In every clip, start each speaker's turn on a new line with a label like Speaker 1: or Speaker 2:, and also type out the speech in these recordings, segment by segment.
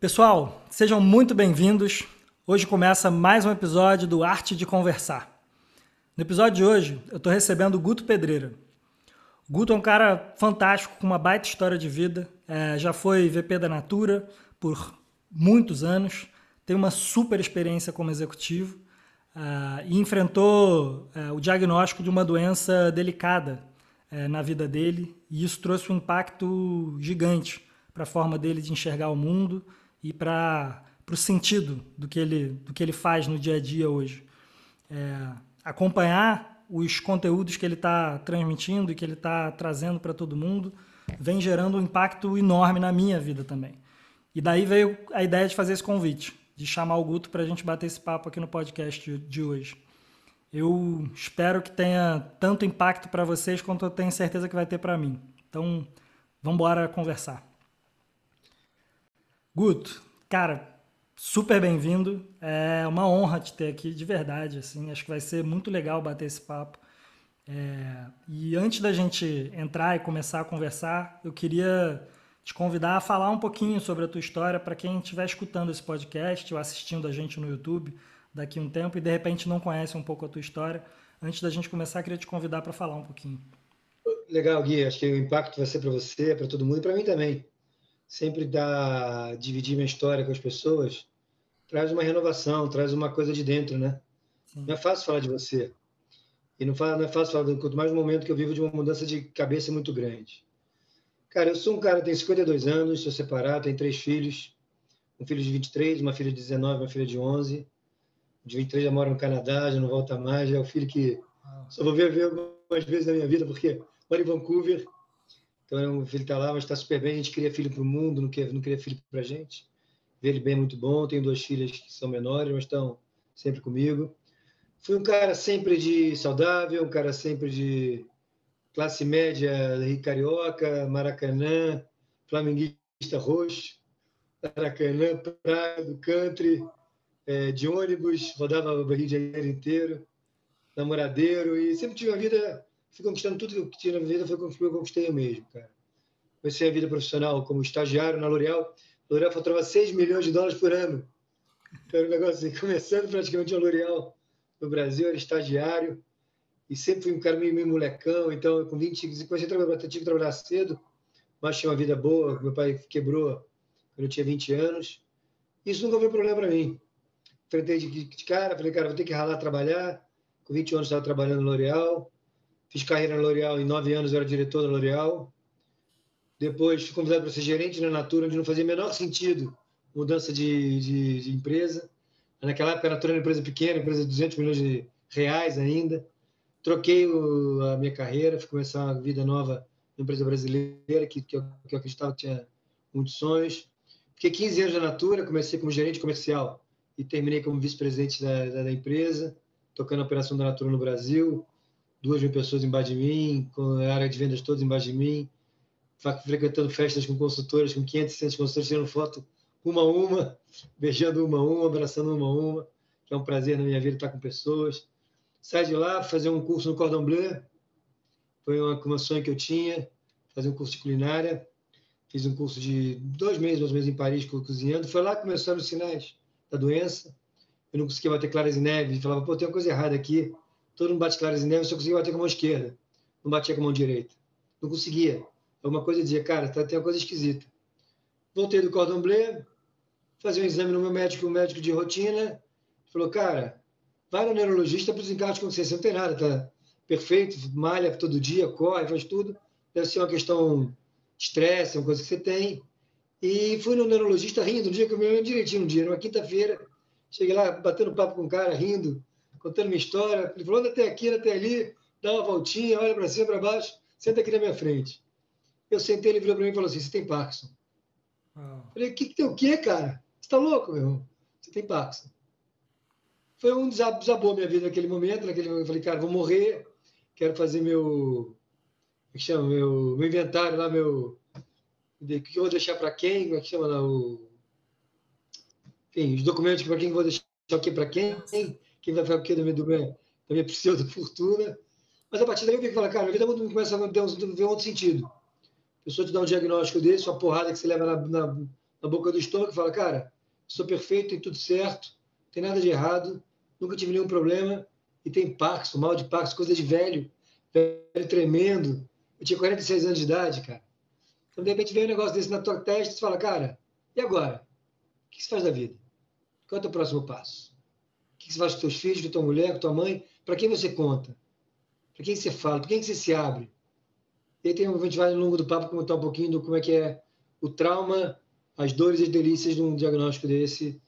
Speaker 1: Pessoal, sejam muito bem-vindos. Hoje começa mais um episódio do Arte de Conversar. No episódio de hoje, eu estou recebendo o Guto Pedreira. O Guto é um cara fantástico, com uma baita história de vida. É, já foi VP da Natura por muitos anos, tem uma super experiência como executivo uh, e enfrentou uh, o diagnóstico de uma doença delicada uh, na vida dele, e isso trouxe um impacto gigante para a forma dele de enxergar o mundo e para o sentido do que, ele, do que ele faz no dia a dia hoje. É, acompanhar os conteúdos que ele está transmitindo e que ele está trazendo para todo mundo vem gerando um impacto enorme na minha vida também. E daí veio a ideia de fazer esse convite de chamar o Guto para a gente bater esse papo aqui no podcast de hoje. Eu espero que tenha tanto impacto para vocês quanto eu tenho certeza que vai ter para mim. Então, vamos embora conversar. Guto, cara, super bem-vindo. É uma honra te ter aqui, de verdade. Assim, acho que vai ser muito legal bater esse papo. É... E antes da gente entrar e começar a conversar, eu queria te convidar a falar um pouquinho sobre a tua história para quem estiver escutando esse podcast ou assistindo a gente no YouTube daqui a um tempo e de repente não conhece um pouco a tua história. Antes da gente começar, queria te convidar para falar um pouquinho.
Speaker 2: Legal, Gui. Acho que o impacto vai ser para você, para todo mundo e para mim também. Sempre dar, dividir minha história com as pessoas traz uma renovação, traz uma coisa de dentro, né? Sim. Não é fácil falar de você. E não, não é fácil falar, quanto mais no momento que eu vivo de uma mudança de cabeça muito grande. Cara, eu sou um cara, tenho 52 anos, sou separado, tenho três filhos. Um filho de 23, uma filha de 19, uma filha de 11. De 23 já mora no Canadá, já não volta mais. Já é o filho que só vou ver, ver algumas vezes na minha vida, porque mora em Vancouver. Então, o filho está lá, mas está super bem. A gente cria filho para o mundo, não queria, não queria filho para a gente. Vê ele bem, muito bom. Tenho duas filhas que são menores, mas estão sempre comigo. Fui um cara sempre de saudável, um cara sempre de classe média carioca, Maracanã, flamenguista roxo, Maracanã, praia do country, é, de ônibus, rodava o Rio de Janeiro inteiro, namoradeiro, e sempre tive uma vida, fui conquistando tudo que tinha na vida, foi o que eu conquistei eu mesmo, cara. Comecei a vida profissional como estagiário na L'Oréal, L'Oréal faturava 6 milhões de dólares por ano. Era um negócio assim, começando praticamente a L'Oréal no Brasil, era estagiário, e sempre fui um cara meio, meio molecão, então com 20, comecei a trabalhar, tive que trabalhar cedo, mas tinha uma vida boa, meu pai quebrou quando eu tinha 20 anos. Isso nunca foi problema para mim. Enfrentei de, de, cara, falei, cara, vou ter que ralar trabalhar. Com 20 anos estava trabalhando no L'Oréal, fiz carreira na L'Oréal, em 9 anos era diretor da L'Oréal. Depois fui convidado para ser gerente na Natura, onde não fazia menor sentido mudança de, de, de empresa. Naquela época a Natura era uma empresa pequena, empresa de 200 milhões de reais ainda troquei o, a minha carreira, fui começar uma vida nova na empresa brasileira, que, que, eu, que eu acreditava que tinha muitos sonhos. Fiquei 15 anos na Natura, comecei como gerente comercial e terminei como vice-presidente da, da, da, empresa, tocando a operação da Natura no Brasil, duas mil pessoas embaixo de mim, com a área de vendas toda embaixo de mim, frequentando festas com consultoras, com 500, 600 consultores, tirando foto uma a uma, beijando uma a uma, abraçando uma a uma, que é um prazer na minha vida estar com pessoas Saí de lá, fazer um curso no Cordon Bleu, foi uma, uma sonho que eu tinha, fazer um curso de culinária. Fiz um curso de dois meses, dois meses em Paris, cozinhando. Foi lá que começaram os sinais da doença. Eu não conseguia bater claras. E falava, pô, tem uma coisa errada aqui. Todo mundo bate claras em neve, eu só conseguia bater com a mão esquerda. Não batia com a mão direita. Não conseguia. Alguma coisa dizia, cara, tá, tem uma coisa esquisita. Voltei do Cordon Bleu, fazer um exame no meu médico, um médico de rotina. Falou, cara, vai no neurologista para os encargos de consciência. Não tem nada, tá perfeito, malha todo dia, corre, faz tudo. Deve ser uma questão estresse, uma coisa que você tem. E fui no neurologista rindo, um dia que eu me lembro direitinho, um dia, numa quinta-feira. Cheguei lá, batendo papo com o cara, rindo, contando minha história. Ele falou, anda até aqui, anda até ali, dá uma voltinha, olha para cima, para baixo, senta aqui na minha frente. Eu sentei, ele virou para mim e falou assim, você tem Parkinson. Ah. Falei, o que, que tem o quê, cara? Você está louco, meu irmão? Você tem Parkinson foi um desabou minha vida naquele momento. Naquele momento eu falei, cara, vou morrer, quero fazer meu. Como é que chama? Meu, meu inventário lá, meu. O que eu vou deixar para quem? Como é que chama lá? O... Enfim, os documentos para quem eu vou deixar aqui para quem? Quem vai ficar o quê da minha, da minha, pseudo-fortuna? Mas a partir daí eu vi que falar, cara, minha vida começa a um, ter um outro sentido. A pessoa te dá um diagnóstico desse, uma porrada que você leva na, na, na boca do estômago e fala, cara, sou perfeito, tem tudo certo, tem nada de errado, nunca tive nenhum problema, e tem Parkinson, mal de Parkinson, coisa de velho, velho tremendo. Eu tinha 46 anos de idade, cara. Então, de repente, vem um negócio desse na tua testa e fala, cara, e agora? O que você faz da vida? Qual é o teu próximo passo? O que você faz com teus filhos, com tua mulher, com tua mãe? Para quem você conta? Para quem você fala? Para quem você se abre? E aí tem, a gente vai ao longo do papo comentar um pouquinho do como é que é o trauma, as dores e as delícias de um diagnóstico desse,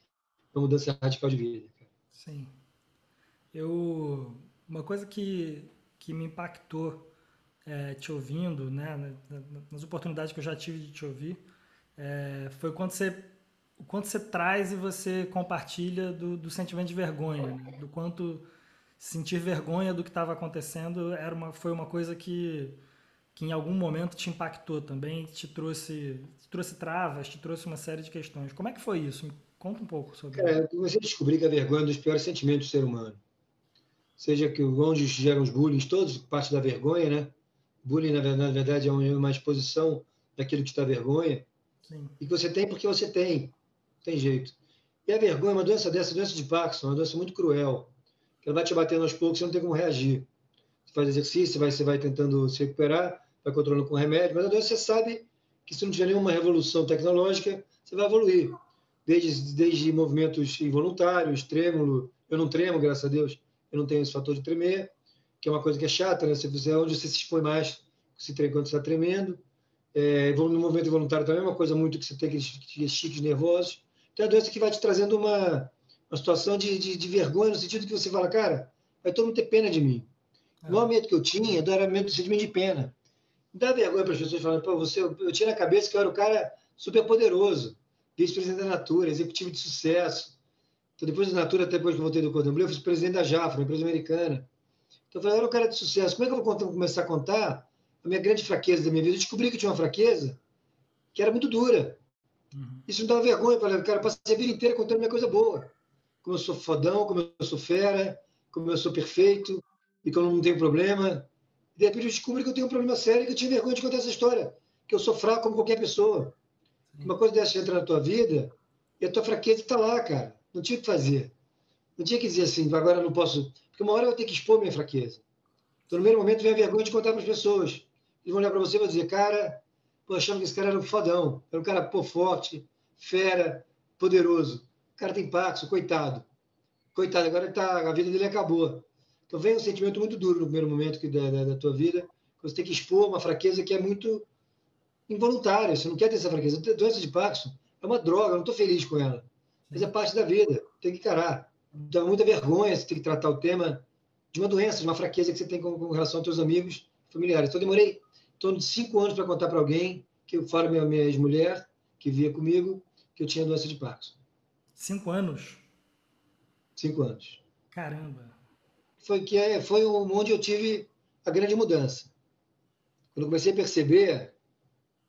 Speaker 2: uma mudança radical de vida.
Speaker 1: Sim. Eu, uma coisa que, que me impactou é, te ouvindo, né, nas oportunidades que eu já tive de te ouvir, é, foi quando você, o quanto você traz e você compartilha do, do sentimento de vergonha, né, do quanto sentir vergonha do que estava acontecendo era uma, foi uma coisa que, que em algum momento te impactou também, te trouxe, te trouxe travas, te trouxe uma série de questões. Como é que foi isso? Me conta um pouco sobre
Speaker 2: isso. É, eu comecei a descobrir que a vergonha é um dos piores sentimentos do ser humano seja que onde geram os bullying, todos parte da vergonha, né? Bullying, na verdade, é uma exposição daquilo que está vergonha. Sim. E que você tem porque você tem. Tem jeito. E a vergonha é uma doença dessa, a doença de Parkinson, uma doença muito cruel. Que ela vai te batendo aos poucos, você não tem como reagir. Você faz exercício, você vai, você vai tentando se recuperar, vai controlando com remédio, mas a doença você sabe que se não tiver nenhuma revolução tecnológica, você vai evoluir. Desde, desde movimentos involuntários, trêmulo, eu não tremo, graças a Deus, eu não tenho esse fator de tremer, que é uma coisa que é chata, né? Se fizer onde você se expõe mais se quando você está tremendo. É, no movimento involuntário também é uma coisa muito que você tem aqueles chiques nervosos. Então é uma doença que vai te trazendo uma, uma situação de, de, de, vergonha, no sentido que você fala, cara, vai todo mundo ter pena de mim. É. O maior medo que eu tinha era medo de sentimento de pena. Dá vergonha para as pessoas falando, pô, você, eu tinha na cabeça que eu era o cara super poderoso, vice-presidente da Natura, executivo de sucesso, então, depois da Natura, até depois que eu voltei do Cordon Bleu, eu fui presidente da Jafra, uma empresa americana. Então, eu falei, eu era um cara de sucesso. Como é que eu vou contar, começar a contar a minha grande fraqueza da minha vida? Eu descobri que eu tinha uma fraqueza que era muito dura. Uhum. Isso me dava vergonha. Eu falei, cara, passei a vida inteira contando minha coisa boa. Como eu sou fodão, como eu sou fera, como eu sou perfeito e como eu não tenho problema. E, de repente, eu descobri que eu tenho um problema sério e que eu tinha vergonha de contar essa história. Que eu sou fraco como qualquer pessoa. Sim. Uma coisa dessa entra na tua vida e a tua fraqueza está lá, cara. Não tinha o que fazer. Não tinha que dizer assim, agora eu não posso. Porque uma hora eu vou ter que expor minha fraqueza. Então, no primeiro momento, vem a vergonha de contar para as pessoas. Eles vão olhar para você e vão dizer, cara, pô, achando que esse cara era um fodão. Era um cara, pô, forte, fera, poderoso. O cara tem Parkinson, coitado. Coitado, agora tá, a vida dele acabou. Então, vem um sentimento muito duro no primeiro momento que, da, da, da tua vida. Você tem que expor uma fraqueza que é muito involuntária. Você não quer ter essa fraqueza. A doença de Parkinson é uma droga, eu não estou feliz com ela mas é parte da vida, tem que encarar. Dá muita vergonha você ter que tratar o tema de uma doença, de uma fraqueza que você tem com, com relação aos seus amigos, familiares. Então, demorei em torno de cinco anos para contar para alguém, que fora minha, minha ex-mulher, que via comigo, que eu tinha doença de Parkinson.
Speaker 1: Cinco anos?
Speaker 2: Cinco anos.
Speaker 1: Caramba!
Speaker 2: Foi, que é, foi onde eu tive a grande mudança. Quando eu comecei a perceber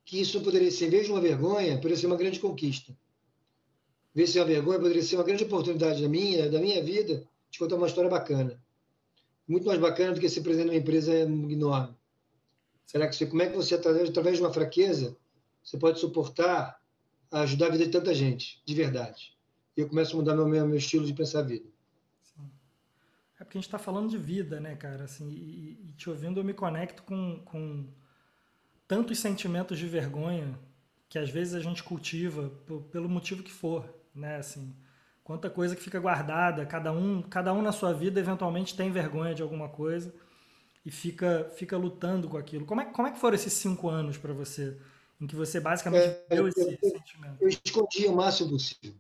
Speaker 2: que isso poderia ser, em vez de uma vergonha, poderia ser uma grande conquista ver se é uma vergonha, poderia ser uma grande oportunidade da minha, da minha vida de contar uma história bacana. Muito mais bacana do que ser presidente de uma empresa enorme. Será que como é que você, através, de uma fraqueza, você pode suportar, ajudar a vida de tanta gente, de verdade? E eu começo a mudar meu, meu estilo de pensar a vida.
Speaker 1: Sim. É porque a gente está falando de vida, né, cara? Assim, e, e, te ouvindo, eu me conecto com, com tantos sentimentos de vergonha que às vezes a gente cultiva pelo motivo que for né? Assim, quanta coisa que fica guardada, cada um, cada um na sua vida eventualmente tem vergonha de alguma coisa e fica, fica lutando com aquilo. Como é, como é que foram esses cinco anos para você, em que você basicamente é, deu esse
Speaker 2: eu,
Speaker 1: sentimento?
Speaker 2: Eu escondia o máximo possível.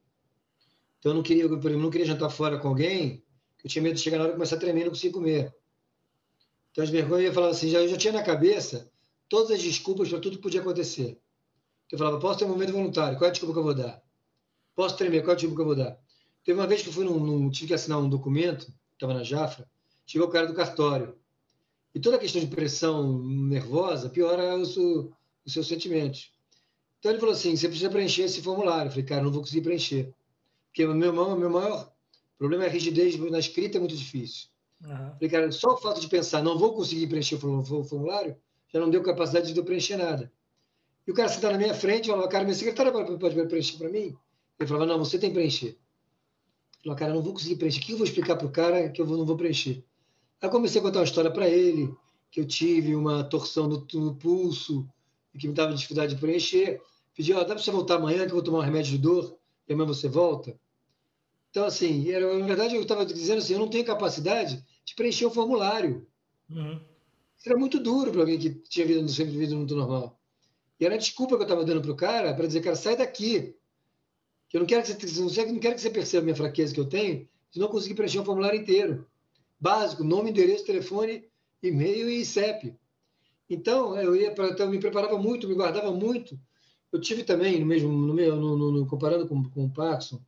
Speaker 2: Então eu não queria, eu não queria jantar fora com alguém, eu tinha medo de chegar na hora e começar a tremer não conseguir comer. Então as vergonhas, eu falava assim, já, eu já tinha na cabeça todas as desculpas para tudo que podia acontecer. Eu falava, posso ter um momento voluntário, qual é a desculpa que eu vou dar? Posso tremer, qual é o tipo que eu vou dar? Teve uma vez que eu fui num, num tive que assinar um documento, estava na Jafra, chegou o cara do cartório. E toda a questão de pressão nervosa piora os, os seus sentimentos. Então ele falou assim: você precisa preencher esse formulário. Eu falei, cara, não vou conseguir preencher. Porque o meu, meu maior problema é a rigidez na escrita, é muito difícil. Uhum. Falei, cara, só o fato de pensar, não vou conseguir preencher o formulário, já não deu capacidade de eu preencher nada. E o cara sentava na minha frente, falava, cara, minha secretária pode preencher para mim? Ele falava, não, você tem que preencher. Eu falava, cara, não vou conseguir preencher. O que eu vou explicar para o cara que eu não vou preencher? Aí comecei a contar uma história para ele, que eu tive uma torção no, no pulso e que me dava dificuldade de preencher. Pedi, ó, dá para você voltar amanhã que eu vou tomar um remédio de dor e amanhã você volta? Então, assim, era, na verdade, eu estava dizendo assim, eu não tenho capacidade de preencher o formulário. Uhum. Era muito duro para alguém que tinha vida, sempre vida muito normal. E era a desculpa que eu estava dando para o cara para dizer, cara, sai daqui. Que eu não quero que você, não quero que você perceba a minha fraqueza que eu tenho de não conseguir preencher o formulário inteiro. Básico, nome, endereço, telefone, e-mail e CEP. Então, eu ia para, então, me preparava muito, me guardava muito. Eu tive também, no mesmo, no, meu, no, no, no comparando com, com o Parkinson,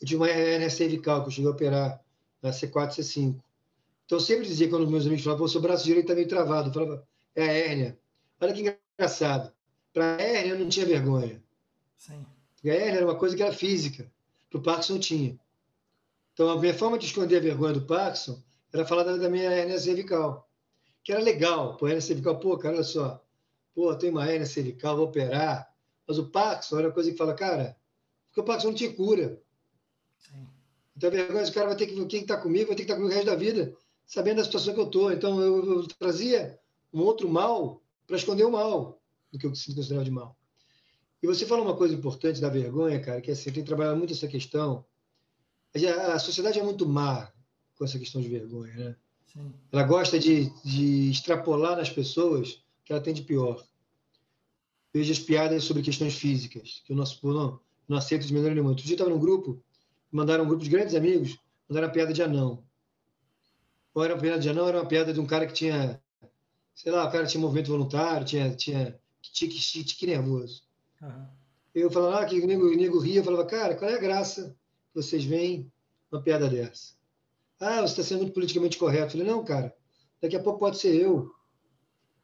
Speaker 2: eu tive uma hernia cervical que eu cheguei a operar na C4, C5. Então, eu sempre dizia, quando meus amigos falavam, seu braço direito está meio travado, eu falava, é a hérnia. Olha que engraçado. Para a hérnia, eu não tinha vergonha. Sim. Porque a hérnia era uma coisa que era física. Para o Parkinson, tinha. Então, a minha forma de esconder a vergonha do Parkinson era falar da, da minha hernia cervical. Que era legal. Pô, hernia cervical, pô, cara, olha só. Pô, tem uma hernia cervical, vou operar. Mas o Parkinson era uma coisa que fala, cara, porque o Parkinson não tinha cura. Sim. Então, a vergonha, o cara vai ter que, quem está comigo, vai ter que estar tá comigo o resto da vida, sabendo da situação que eu estou. Então, eu, eu, trazia um outro mal para esconder o mal, do que eu considerava de mal. E você falou uma coisa importante da vergonha, cara, que é assim, tem trabalhado muito essa questão. A sociedade é muito má com essa questão de vergonha, né? Sim. Ela gosta de, de extrapolar nas pessoas o que ela tem de pior. Veja as piadas sobre questões físicas, que o nosso não, não aceito de maneira nenhuma. Outro dia estava num grupo, mandaram um grupo de grandes amigos, mandaram a piada de anão. Ou era uma piada de anão, era uma piada de um cara que tinha, sei lá, o cara tinha movimento voluntário, tinha, tinha tique, tique, nervoso. Uhum. Eu falava, ah, que o nego, o nego ria, eu falava, cara, qual é a graça vocês veem uma piada dessa? Ah, você está sendo politicamente correto. Eu falei, não, cara, daqui a pouco pode ser eu.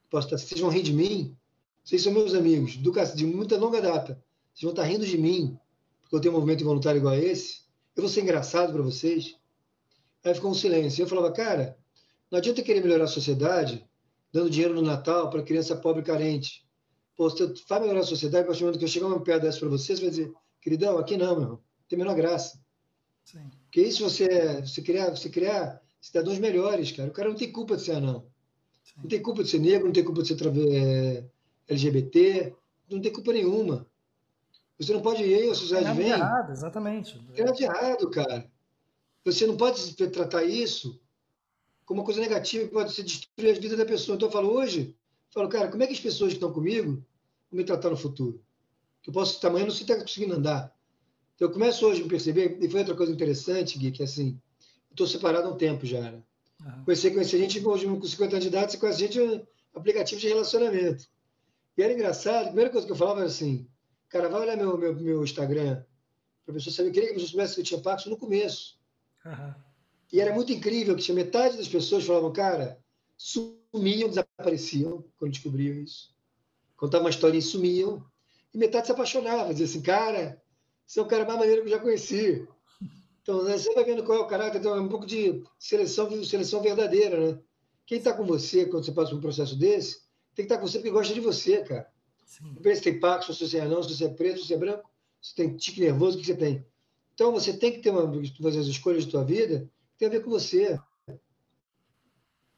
Speaker 2: Posso estar, vocês vão rir de mim. Vocês são meus amigos, de muita longa data. Vocês vão estar rindo de mim, porque eu tenho um movimento voluntário igual a esse. Eu vou ser engraçado para vocês. Aí ficou um silêncio. Eu falava, cara, não adianta querer melhorar a sociedade dando dinheiro no Natal para criança pobre e carente. Pô, você vai melhorar a sociedade, a do momento que eu chegar uma piada dessa para você, você vai dizer, queridão, aqui não, meu irmão. Tem menor graça. Sim. Porque isso você, você criar, você criar cidadãos melhores, cara. O cara não tem culpa de ser anão. Sim. Não tem culpa de ser negro, não tem culpa de ser é, LGBT, não tem culpa nenhuma. Você não pode ir, a sociedade vem.
Speaker 1: errado, exatamente.
Speaker 2: É de errado, cara. Você não pode tratar isso como uma coisa negativa que pode destruir a vida da pessoa. Então eu falo hoje, eu falo, cara, como é que as pessoas que estão comigo vão me tratar no futuro? Que eu posso estar amanhã não sei estar conseguindo andar. Então, eu começo hoje a me perceber, e foi outra coisa interessante, Gui, que assim, eu estou separado há um tempo já, né? Uhum. Conheci, conheci a gente, hoje com 50 anos de idade, você conhece a gente no aplicativo de relacionamento. E era engraçado, a primeira coisa que eu falava era assim, cara, vai olhar meu, meu, meu Instagram, para a pessoa saber, eu queria que a pessoa soubesse que eu tinha Parkinson no começo. Uhum. E era muito incrível que tinha metade das pessoas falavam, cara, sumiam, desapareciam quando descobriam isso. Contavam uma história e sumiam. E metade se apaixonava, dizia assim, cara, você é o cara mais maneiro que eu já conheci. Então, né, você vai vendo qual é o caráter, então é um pouco de seleção, seleção verdadeira, né? Quem está com você quando você passa por um processo desse, tem que estar tá com você porque gosta de você, cara. Sim. Não se tem paco, se você é anão, se você é preto, se você é branco, se tem tique nervoso, o que você tem. Então, você tem que ter uma, fazer as escolhas de tua vida que tem a ver com você.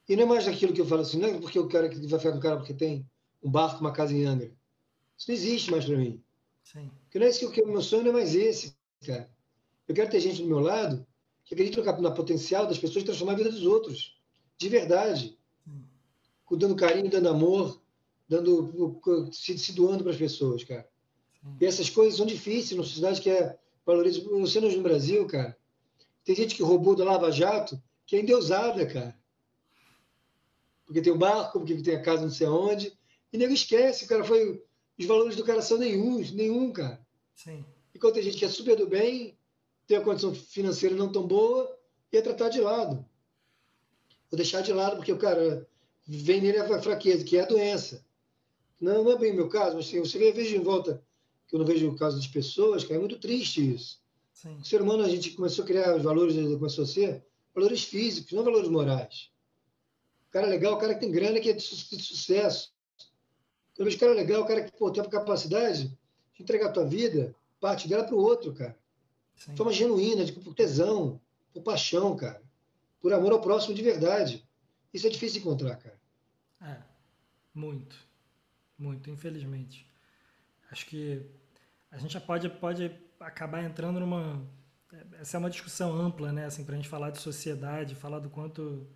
Speaker 2: E não é mais aquilo que eu falo assim, não é porque o cara que vai ficar com o cara porque tem um barco, uma casa em Angra. Isso não existe mais para mim. Sim. Porque não é isso que o meu sonho não é mais esse, cara. Eu quero ter gente do meu lado que acredita no, potencial das pessoas de transformar a vida dos outros. De verdade. Hum. Dando carinho, dando amor, dando, se, se doando para as pessoas, cara. Sim. E essas coisas são difíceis numa sociedade que é valoriza. Você no Brasil, cara, tem gente que roubou do Lava Jato que é endeusada, cara. Porque tem o barco, porque tem a casa não sei aonde. E nego esquece, cara, foi os valores do cara são nenhum, nenhum, cara. Sim. Enquanto tem gente que é super do bem, tem a condição financeira não tão boa, e é tratar de lado. Vou deixar de lado, porque o cara vem nele a fraqueza, que é a doença. Não, não é bem o meu caso, mas assim, você vê, vejo em volta, que eu não vejo o caso das pessoas, que é muito triste isso. Sim. O ser humano, a gente começou a criar os valores, começou a ser valores físicos, não valores morais. O cara é legal, o cara que tem grana, que é de sucesso. Eu vejo cara legal, o cara que pô, tem a capacidade de entregar a tua vida, parte dela para o outro, cara. Sim. Forma genuína, de, por tesão, por paixão, cara. Por amor ao próximo de verdade. Isso é difícil de encontrar, cara.
Speaker 1: É, muito. Muito, infelizmente. Acho que a gente já pode, pode acabar entrando numa. Essa é uma discussão ampla, né? Assim, para a gente falar de sociedade, falar do quanto.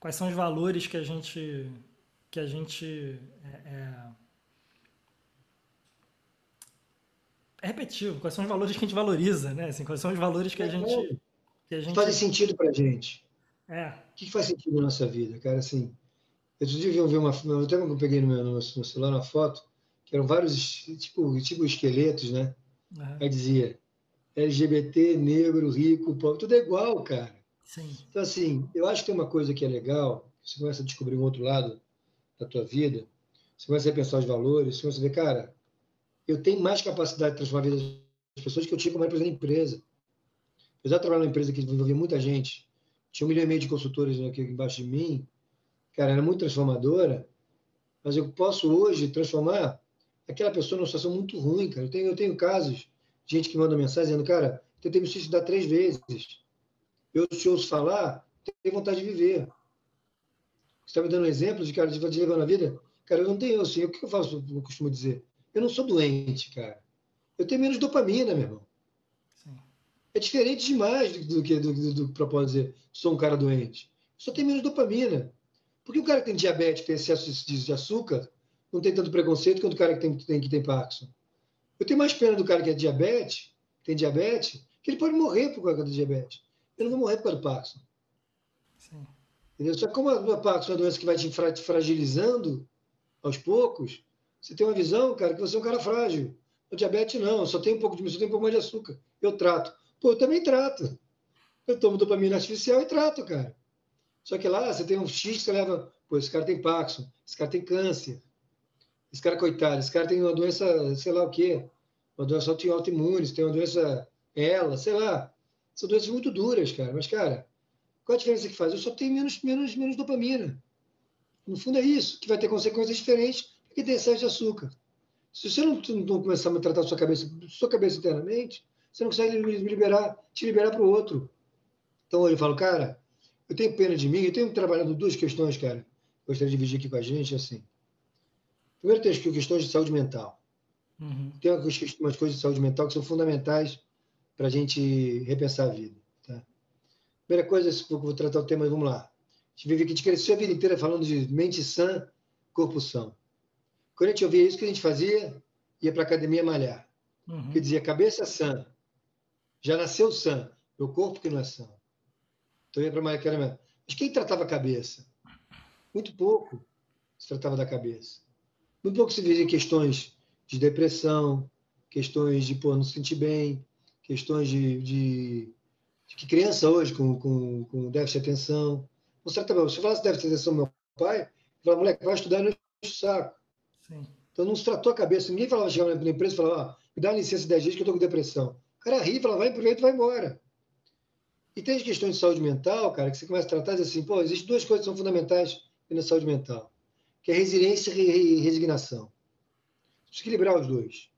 Speaker 1: Quais são os valores que a gente. Que a gente. É, é, é repetitivo, quais são os valores que a gente valoriza, né? Assim, quais são os valores que a é, gente.
Speaker 2: Que a gente... Fazem sentido pra gente.
Speaker 1: É.
Speaker 2: O que faz sentido na nossa vida, cara? Assim, eu devia ver uma. Eu até eu peguei no meu, no meu celular uma foto que eram vários tipo, tipo esqueletos, né? Uhum. Aí dizia LGBT, negro, rico, pobre, tudo é igual, cara.
Speaker 1: Sim.
Speaker 2: Então, assim, eu acho que tem uma coisa que é legal, você começa a descobrir um outro lado da tua vida, você começa a pensar os valores, você começa a ver, cara, eu tenho mais capacidade de transformar a vida das pessoas que eu tinha como representante da empresa. Apesar de trabalhar numa empresa que envolvia muita gente, tinha um milhão e meio de consultores aqui embaixo de mim, cara, era muito transformadora, mas eu posso hoje transformar aquela pessoa numa situação muito ruim, cara. Eu tenho, eu tenho casos de gente que manda mensagem dizendo, cara, tentei me suicidar três vezes. Eu te ouço falar, tenho vontade de viver. Você está me dando um exemplo de cara de, de levar na vida? Cara, eu não tenho, assim, o que eu faço, eu costumo dizer? Eu não sou doente, cara. Eu tenho menos dopamina, meu irmão. Sim. É diferente demais do, que do, do, do, propósito dizer, sou um cara doente. Só tenho menos dopamina. Porque o cara que tem diabetes, tem excesso de, de açúcar, não tem tanto preconceito quanto o cara que tem, tem, que tem Parkinson. Eu tenho mais pena do cara que é diabetes, tem diabetes, que ele pode morrer por causa do diabetes. Eu não vou morrer por causa do Parkinson. Sim. Entendeu? Só que como a Parkinson é uma doença que vai te fragilizando aos poucos, você tem uma visão, cara, que você é um cara frágil. O diabetes não, só tem um pouco de só tem um pouco mais de açúcar. Eu trato. Pô, eu também trato. Eu tomo dopamina artificial e trato, cara. Só que lá você tem um X que você leva, pô, esse cara tem Parkinson, esse cara tem câncer, esse cara, coitado, esse cara tem uma doença, sei lá o quê, uma doença autoimune, tem uma doença ela, sei lá. São doenças muito duras, cara. Mas, cara, qual a diferença que faz? Eu só tenho menos, menos, menos dopamina. No fundo é isso, que vai ter consequências diferentes porque tem excesso de açúcar. Se você não, não começar a tratar sua cabeça, sua cabeça internamente, você não consegue liberar, te liberar para o outro. Então eu falo, cara, eu tenho pena de mim, eu tenho trabalhado duas questões, cara. Gostaria de dividir aqui com a gente, assim. Primeiro tem as questões de saúde mental. Uhum. Tem umas coisas de saúde mental que são fundamentais para a gente repensar a vida. Primeira coisa, vou tratar o tema, vamos lá. A gente vive aqui, a gente cresceu a vida inteira falando de mente sã, corpo são. Quando a gente ouvia isso, o que a gente fazia? Ia para a academia malhar. Uhum. Que dizia, cabeça sã. Já nasceu sã. Meu corpo que não é sã. Então ia para malhar. Mas quem tratava a cabeça? Muito pouco se tratava da cabeça. Muito pouco se via questões de depressão, questões de pô, não se sentir bem, questões de, de que criança hoje com, com, com déficit de atenção. Não se tratava, se eu falasse déficit de atenção meu pai, eu falava, moleque, vai estudar no saco. Sim. Então não se tratou a cabeça. Ninguém falava, chegava na empresa e falava, ah, me dá licença 10 dias que eu estou com depressão. O cara ri, falava, vai, aproveita e vai embora. E tem as questões de saúde mental, cara, que você começa a tratar e diz assim, pô, existem duas coisas que são fundamentais na saúde mental, que é resiliência e resignação. Precisa equilibrar os dois.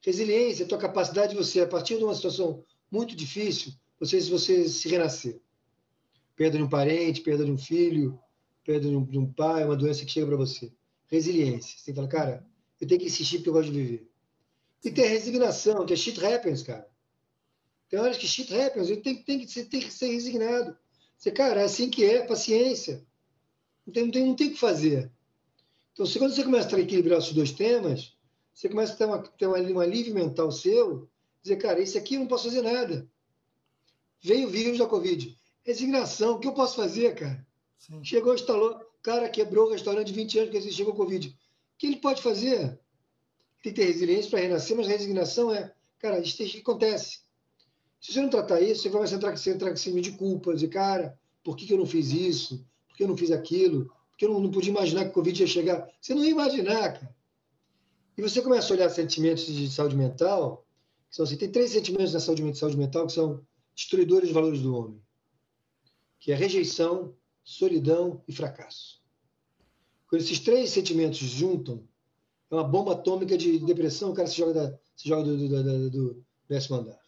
Speaker 2: Resiliência é a tua capacidade de você, a partir de uma situação muito difícil, você, você se renascer. Perda de um parente, perda de um filho, perda de um, de um pai, uma doença que chega para você resiliência. Você tem que falar, cara, eu tenho que insistir porque eu gosto de viver. E tem a resignação, que é shit happens, cara. Tem horas que shit happens, eu tenho, tenho, você tem que ser resignado. Você, cara, é assim que é, paciência. Não tem, não tem, não tem o que fazer. Então, se quando você começa a equilibrar esses dois temas, você começa a ter, uma, ter uma, um alívio mental seu, dizer, cara, esse aqui eu não posso fazer nada. Veio o vírus da Covid. Resignação, o que eu posso fazer, cara? Sim. Chegou, instalou, cara quebrou o restaurante de 20 anos porque chegou o Covid. O que ele pode fazer? Tem que ter resiliência para renascer, mas resignação é, cara, isso acontece. Se você não tratar isso, você vai entrar, você entrar com cima de culpa, de cara, por que, que eu não fiz isso? Por que eu não fiz aquilo? Por que eu não, não podia imaginar que o Covid ia chegar? Você não ia imaginar, cara. E você começa a olhar sentimentos de saúde mental, que são assim, tem três sentimentos na saúde, saúde mental que são destruidores de valores do homem, que é rejeição, solidão e fracasso. Quando esses três sentimentos juntam, é uma bomba atômica de depressão, o cara se joga, da, se joga do, do, do, do décimo andar.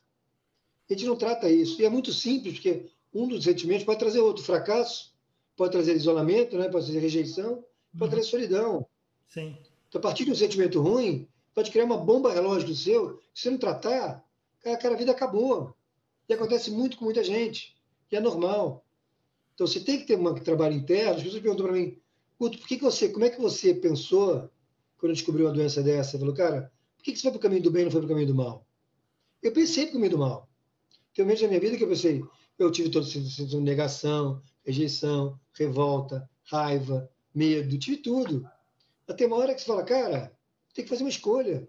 Speaker 2: A gente não trata isso. E é muito simples, porque um dos sentimentos pode trazer outro. Fracasso pode trazer isolamento, né? pode trazer rejeição, pode uhum. trazer solidão.
Speaker 1: Sim.
Speaker 2: Então, a partir de um sentimento ruim, pode criar uma bomba relógio do seu, se você não tratar, cara, a vida acabou. E acontece muito com muita gente. E é normal. Então, você tem que ter um trabalho interno. As pessoas perguntam para mim, Guto, por que, que você, como é que você pensou quando descobriu uma doença dessa? Você falou, cara, por que, que você foi para o caminho do bem e não foi para o caminho do mal? Eu pensei para o caminho do mal. Tem momentos da minha vida que eu pensei, eu tive todo esse negação, rejeição, revolta, raiva, medo, tive tudo. Até uma hora que você fala, cara, tem que fazer uma escolha.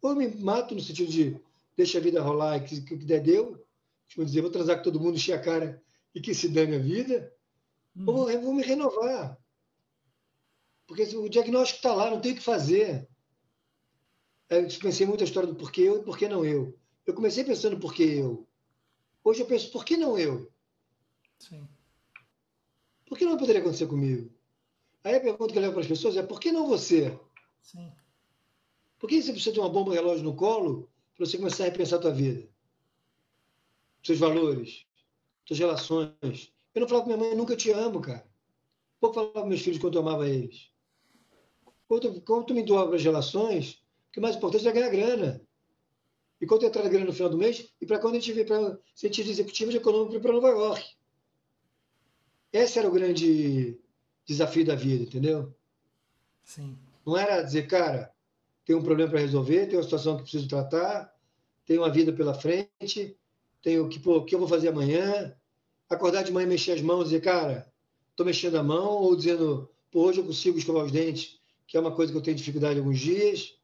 Speaker 2: Ou eu me mato no sentido de deixa a vida rolar e que o que der deu, tipo dizer, vou transar com todo mundo, encher a cara e que se dane a vida, ou vou, vou me renovar. Porque o diagnóstico está lá, não tem o que fazer. Eu pensei muito a história do porquê eu e por que não eu. Eu comecei pensando por que eu. Hoje eu penso, por que não eu?
Speaker 1: Sim.
Speaker 2: Por que não poderia acontecer comigo? Aí a pergunta que eu levo para as pessoas é, por que não você?
Speaker 1: Sim.
Speaker 2: Por que você precisa de uma bomba relógio no colo para você começar a repensar a tua vida? Seus valores, suas relações. Eu não falava com minha mãe, nunca te amo, cara. Pouco falava com meus filhos quanto eu amava eles. Quanto, quanto me doava as relações, o que mais importante é ganhar grana. E quanto entrar a grana no final do mês, e para quando a gente vê para cientista executivo de econômico para Nova York. Esse era o grande desafio da vida, entendeu?
Speaker 1: Sim.
Speaker 2: Não era dizer, cara, tem um problema para resolver, tem uma situação que preciso tratar, tem uma vida pela frente, tenho que, pô, o que eu vou fazer amanhã? Acordar de manhã, mexer as mãos e dizer, cara, estou mexendo a mão, ou dizendo, pô, hoje eu consigo escovar os dentes, que é uma coisa que eu tenho dificuldade alguns dias.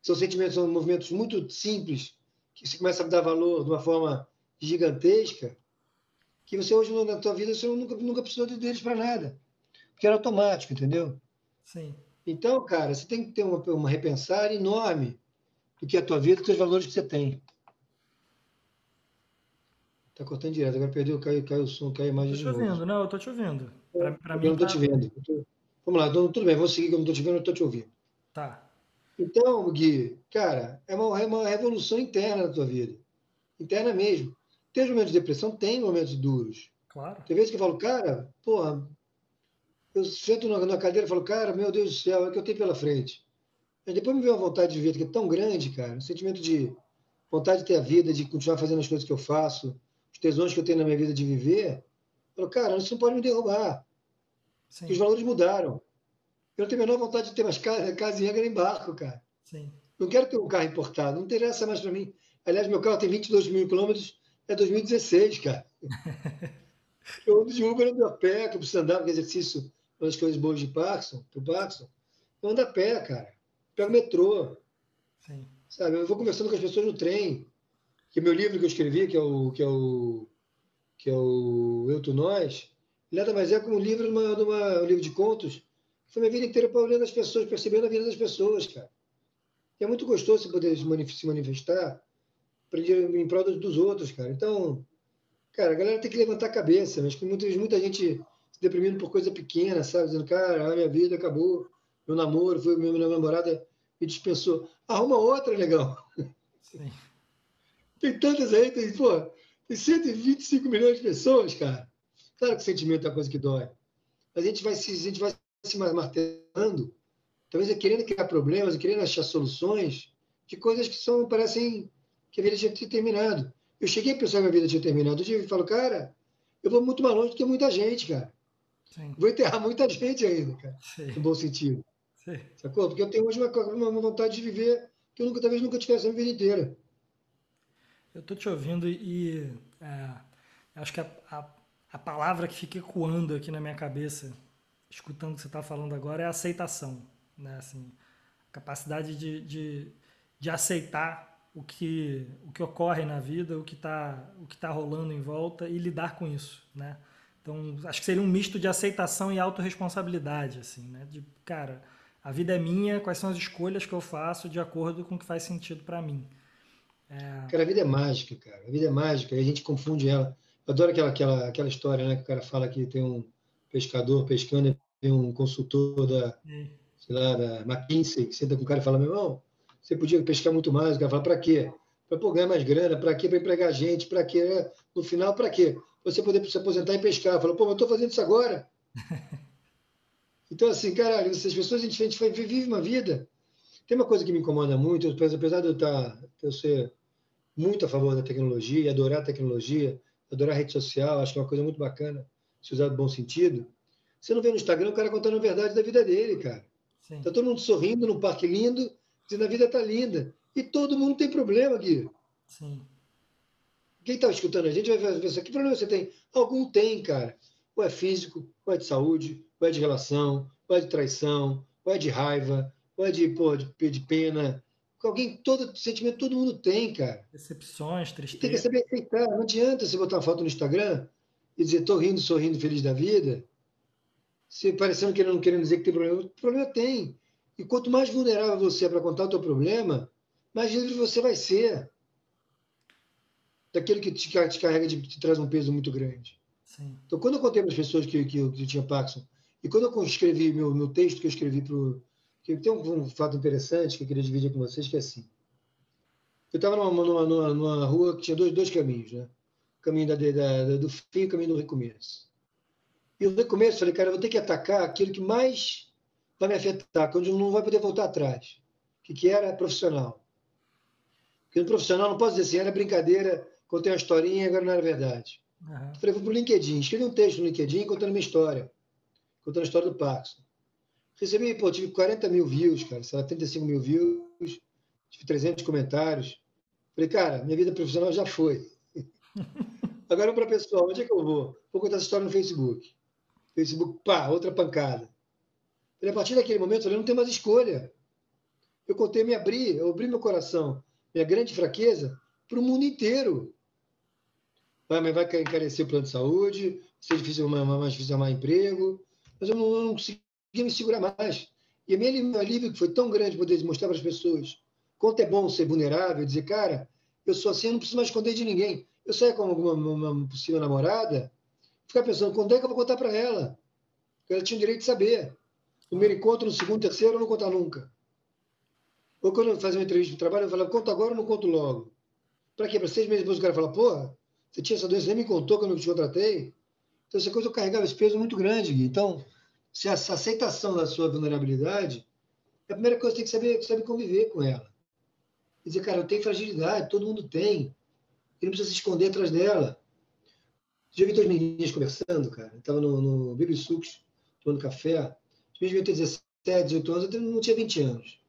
Speaker 2: São sentimentos, são movimentos muito simples, que você começa a dar valor de uma forma gigantesca, que você hoje na tua vida você nunca, nunca precisou deles para nada. Porque era automático, entendeu?
Speaker 1: Sim.
Speaker 2: Então, cara, você tem que ter uma, uma repensar enorme do que é a tua vida e dos valores que você tem. Tá cortando direto, agora perdeu, caiu, caiu o som, caiu a imagem.
Speaker 1: Estou te ouvindo, não, eu tô te ouvindo. Pra,
Speaker 2: pra eu mim, não tô tá... te vendo. Tô... Vamos lá, tudo bem, vou seguir que eu não tô te vendo, eu tô te ouvindo.
Speaker 1: Tá.
Speaker 2: Então, Gui, cara, é uma, é uma revolução interna na tua vida. Interna mesmo. Tem momentos de depressão? Tem momentos duros.
Speaker 1: Claro.
Speaker 2: Tem vezes que eu falo, cara, porra, eu sento na cadeira e falo, cara, meu Deus do céu, é o que eu tenho pela frente. Mas depois me veio uma vontade de viver que é tão grande, cara, um sentimento de vontade de ter a vida, de continuar fazendo as coisas que eu faço, tesões que eu tenho na minha vida de viver. Eu falo, cara, isso não pode me derrubar. Sim. Os valores mudaram. Eu não tenho a menor vontade de ter mais casa, casa em Angra em barco, cara.
Speaker 1: Sim.
Speaker 2: Não quero ter um carro importado, não interessa mais para mim. Aliás, meu carro tem 22 mil quilômetros, é 2016, cara. eu ando de Uber, ando a pé, que eu preciso andar, porque exercício uma das coisas boas de Parkinson, do Parkinson, eu ando a pé, cara. Pego metrô.
Speaker 1: Sim.
Speaker 2: Sabe? Eu vou conversando com as pessoas no trem. Que meu livro que eu escrevi, que é o que é o que é o Eu tu nós, nada mais é como um livro, uma, um livro de contos. Foi minha vida inteira para olhando as pessoas, percebendo a vida das pessoas, cara. E é muito gostoso poder se manifestar em prol dos outros, cara. Então, cara, a galera tem que levantar a cabeça. Acho que muita, muita gente deprimindo por coisa pequena, sabe? Dizendo, cara, a minha vida acabou, meu namoro, foi minha namorada me dispensou. Arruma outra, legal.
Speaker 1: Sim.
Speaker 2: Tem tantas aí, tem, pô, tem 125 milhões de pessoas, cara. Claro que o sentimento é a coisa que dói. Mas a gente vai se, a gente vai se martelando, talvez é querendo criar problemas, é querendo achar soluções de coisas que são, parecem que a vida tinha terminado. Eu cheguei a pensar que a minha vida tinha terminado. Eu falo, cara, eu vou muito mais longe do que muita gente, cara. Sim. Vou enterrar muita gente ainda, cara. Sim. No bom sentido.
Speaker 1: Sim.
Speaker 2: Sacou? Porque eu tenho hoje uma, uma vontade de viver que eu nunca, talvez nunca tivesse a minha vida inteira.
Speaker 1: Eu estou te ouvindo e é, acho que a, a, a, palavra que fica ecoando aqui na minha cabeça, escutando o que você está falando agora, é aceitação. Né? Assim, capacidade de, de, de aceitar o que, o que ocorre na vida, o que está tá rolando em volta e lidar com isso. Né? Então, acho que seria um misto de aceitação e autorresponsabilidade, assim, né? De, cara, a vida é minha, quais são as escolhas que eu faço de acordo com o que faz sentido para mim.
Speaker 2: É... Cara, a vida é mágica, cara. A vida é mágica, e a gente confunde ela. Eu adoro aquela, aquela, aquela história, né? Que o cara fala que tem um pescador pescando e tem um consultor da, sei lá, da McKinsey, que senta com o cara e fala, meu irmão, você podia pescar muito mais. O cara fala, para quê? Para ganhar mais grana, para quê? Para empregar gente, para quê? No final, para quê? Você poder se aposentar e pescar. Fala, pô, mas eu estou fazendo isso agora. então, assim, caralho, essas pessoas, a gente, a gente vive uma vida. Tem uma coisa que me incomoda muito, apesar de eu, estar, tá, eu ser muito a favor da tecnologia, adorar a tecnologia, adorar a rede social, acho que é uma coisa muito bacana, se usar no bom sentido. Você não vê no Instagram o cara contando a verdade da vida dele, cara. Sim. Tá todo mundo sorrindo num parque lindo, dizendo a vida tá linda. E todo mundo tem problema, Gui. Sim. Quem está escutando a gente vai ver assim, que problema você tem? Algum tem, cara. Ou é físico, ou é de saúde, ou é de relação, ou é de traição, ou é de raiva, ou é de, pô, de, de pena. Alguém, todo sentimento todo mundo tem, cara.
Speaker 1: Decepções, tristeza.
Speaker 2: Tem que saber aceitar. Não adianta você botar uma foto no Instagram e dizer tô rindo, sorrindo, feliz da vida, se parecendo que não querendo dizer que tem problema. O problema tem. E quanto mais vulnerável você é para contar o teu problema, mais livre você vai ser daquele que te, te carrega, de, te traz um peso muito grande. Sim. Então, quando eu contei para as pessoas que, que, eu, que eu tinha Parkinson, e quando eu escrevi meu, meu texto que eu escrevi para tem um, um, fato interessante que eu queria dividir com vocês, que é assim. Eu estava numa, numa, numa, numa, rua que tinha dois, dois caminhos, né? O caminho da, da, do fim e o caminho do recomeço. E o recomeço, falei, cara, eu vou ter que atacar aquilo que mais vai me afetar, quando eu não vai poder voltar atrás. O que, que era profissional. Porque no profissional não posso dizer assim, era brincadeira, contei uma historinha, agora não era verdade. Uhum. Falei, vou para o LinkedIn, escrevi um texto no LinkedIn contando minha história, contando a história do Parkinson. Recebi, pô, tive 40 mil views, cara, sei lá, 35 mil views, tive 300 comentários. Falei, cara, minha vida profissional já foi. Agora para pessoal, onde é que eu vou? Vou contar essa história no Facebook. Facebook, pá, outra pancada. Falei, a partir daquele momento, eu não tem mais escolha. Eu contei, me abri, eu abri meu coração, minha grande fraqueza, para o mundo inteiro. Vai, mas vai encarecer o plano de saúde, ser difícil, mais difícil arrumar emprego, mas eu não, eu não consegui me segurar mais. E a minha alívio que foi tão grande poder mostrar para as pessoas quanto é bom ser vulnerável, dizer, cara, eu sou assim, eu não preciso mais esconder de ninguém. Eu saio com uma, uma possível namorada, ficar pensando, quando é que eu vou contar para ela? Ela tinha o direito de saber. No primeiro encontro, no segundo, terceiro, eu não vou contar nunca. Ou quando eu fazia uma entrevista de trabalho, eu falava, conta agora ou não conto logo? Para quê? Para seis meses depois o cara fala, porra, você tinha essa doença, nem me contou quando eu te contratei. Então, essa coisa eu carregava esse peso muito grande. Então, se essa aceitação da sua vulnerabilidade, é a primeira coisa que você tem que saber, saber conviver com ela. E dizer, cara, eu tenho fragilidade, todo mundo tem. E não precisa se esconder atrás dela. Já vi duas meninas conversando, cara. Estava no, no Bibi Sucos, tomando café. As meninas deviam ter 17, 18 anos, eu não tinha 20 anos.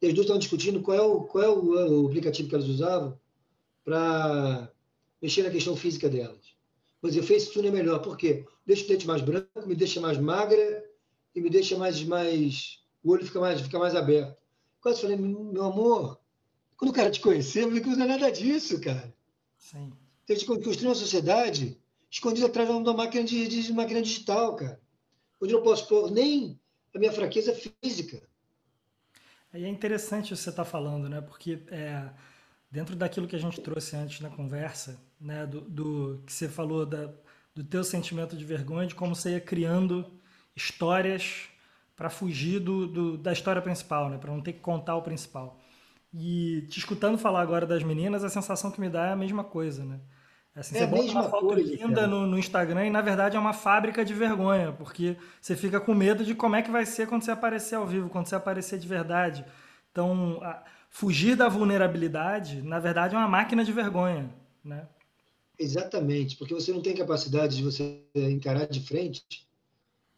Speaker 2: E as duas estavam discutindo qual é o, qual é o, o aplicativo que elas usavam para mexer na questão física delas. Mas o FaceTune é melhor, por quê? Deixa o dente mais branco, me deixa mais magra e me deixa mais. mais o olho fica mais, fica mais aberto. Quase falei, meu amor, quando o cara te conhecer, eu vi que não é nada disso, cara. Sim. Que construir uma sociedade escondida atrás da máquina, de, de, máquina digital, cara. Onde eu não posso pôr nem a minha fraqueza física.
Speaker 1: É interessante o que você está falando, né? Porque é, dentro daquilo que a gente trouxe antes na conversa, né? Do, do que você falou da, do teu sentimento de vergonha, de como você ia criando histórias para fugir do, do, da história principal, né? Para não ter que contar o principal. E te escutando falar agora das meninas, a sensação que me dá é a mesma coisa, né? Assim, é você bota uma foto coisa, linda no, no, Instagram e na verdade é uma fábrica de vergonha, porque você fica com medo de como é que vai ser quando você aparecer ao vivo, quando você aparecer de verdade. Então, a, fugir da vulnerabilidade, na verdade, é uma máquina de vergonha, né?
Speaker 2: Exatamente, porque você não tem capacidade de você encarar de frente,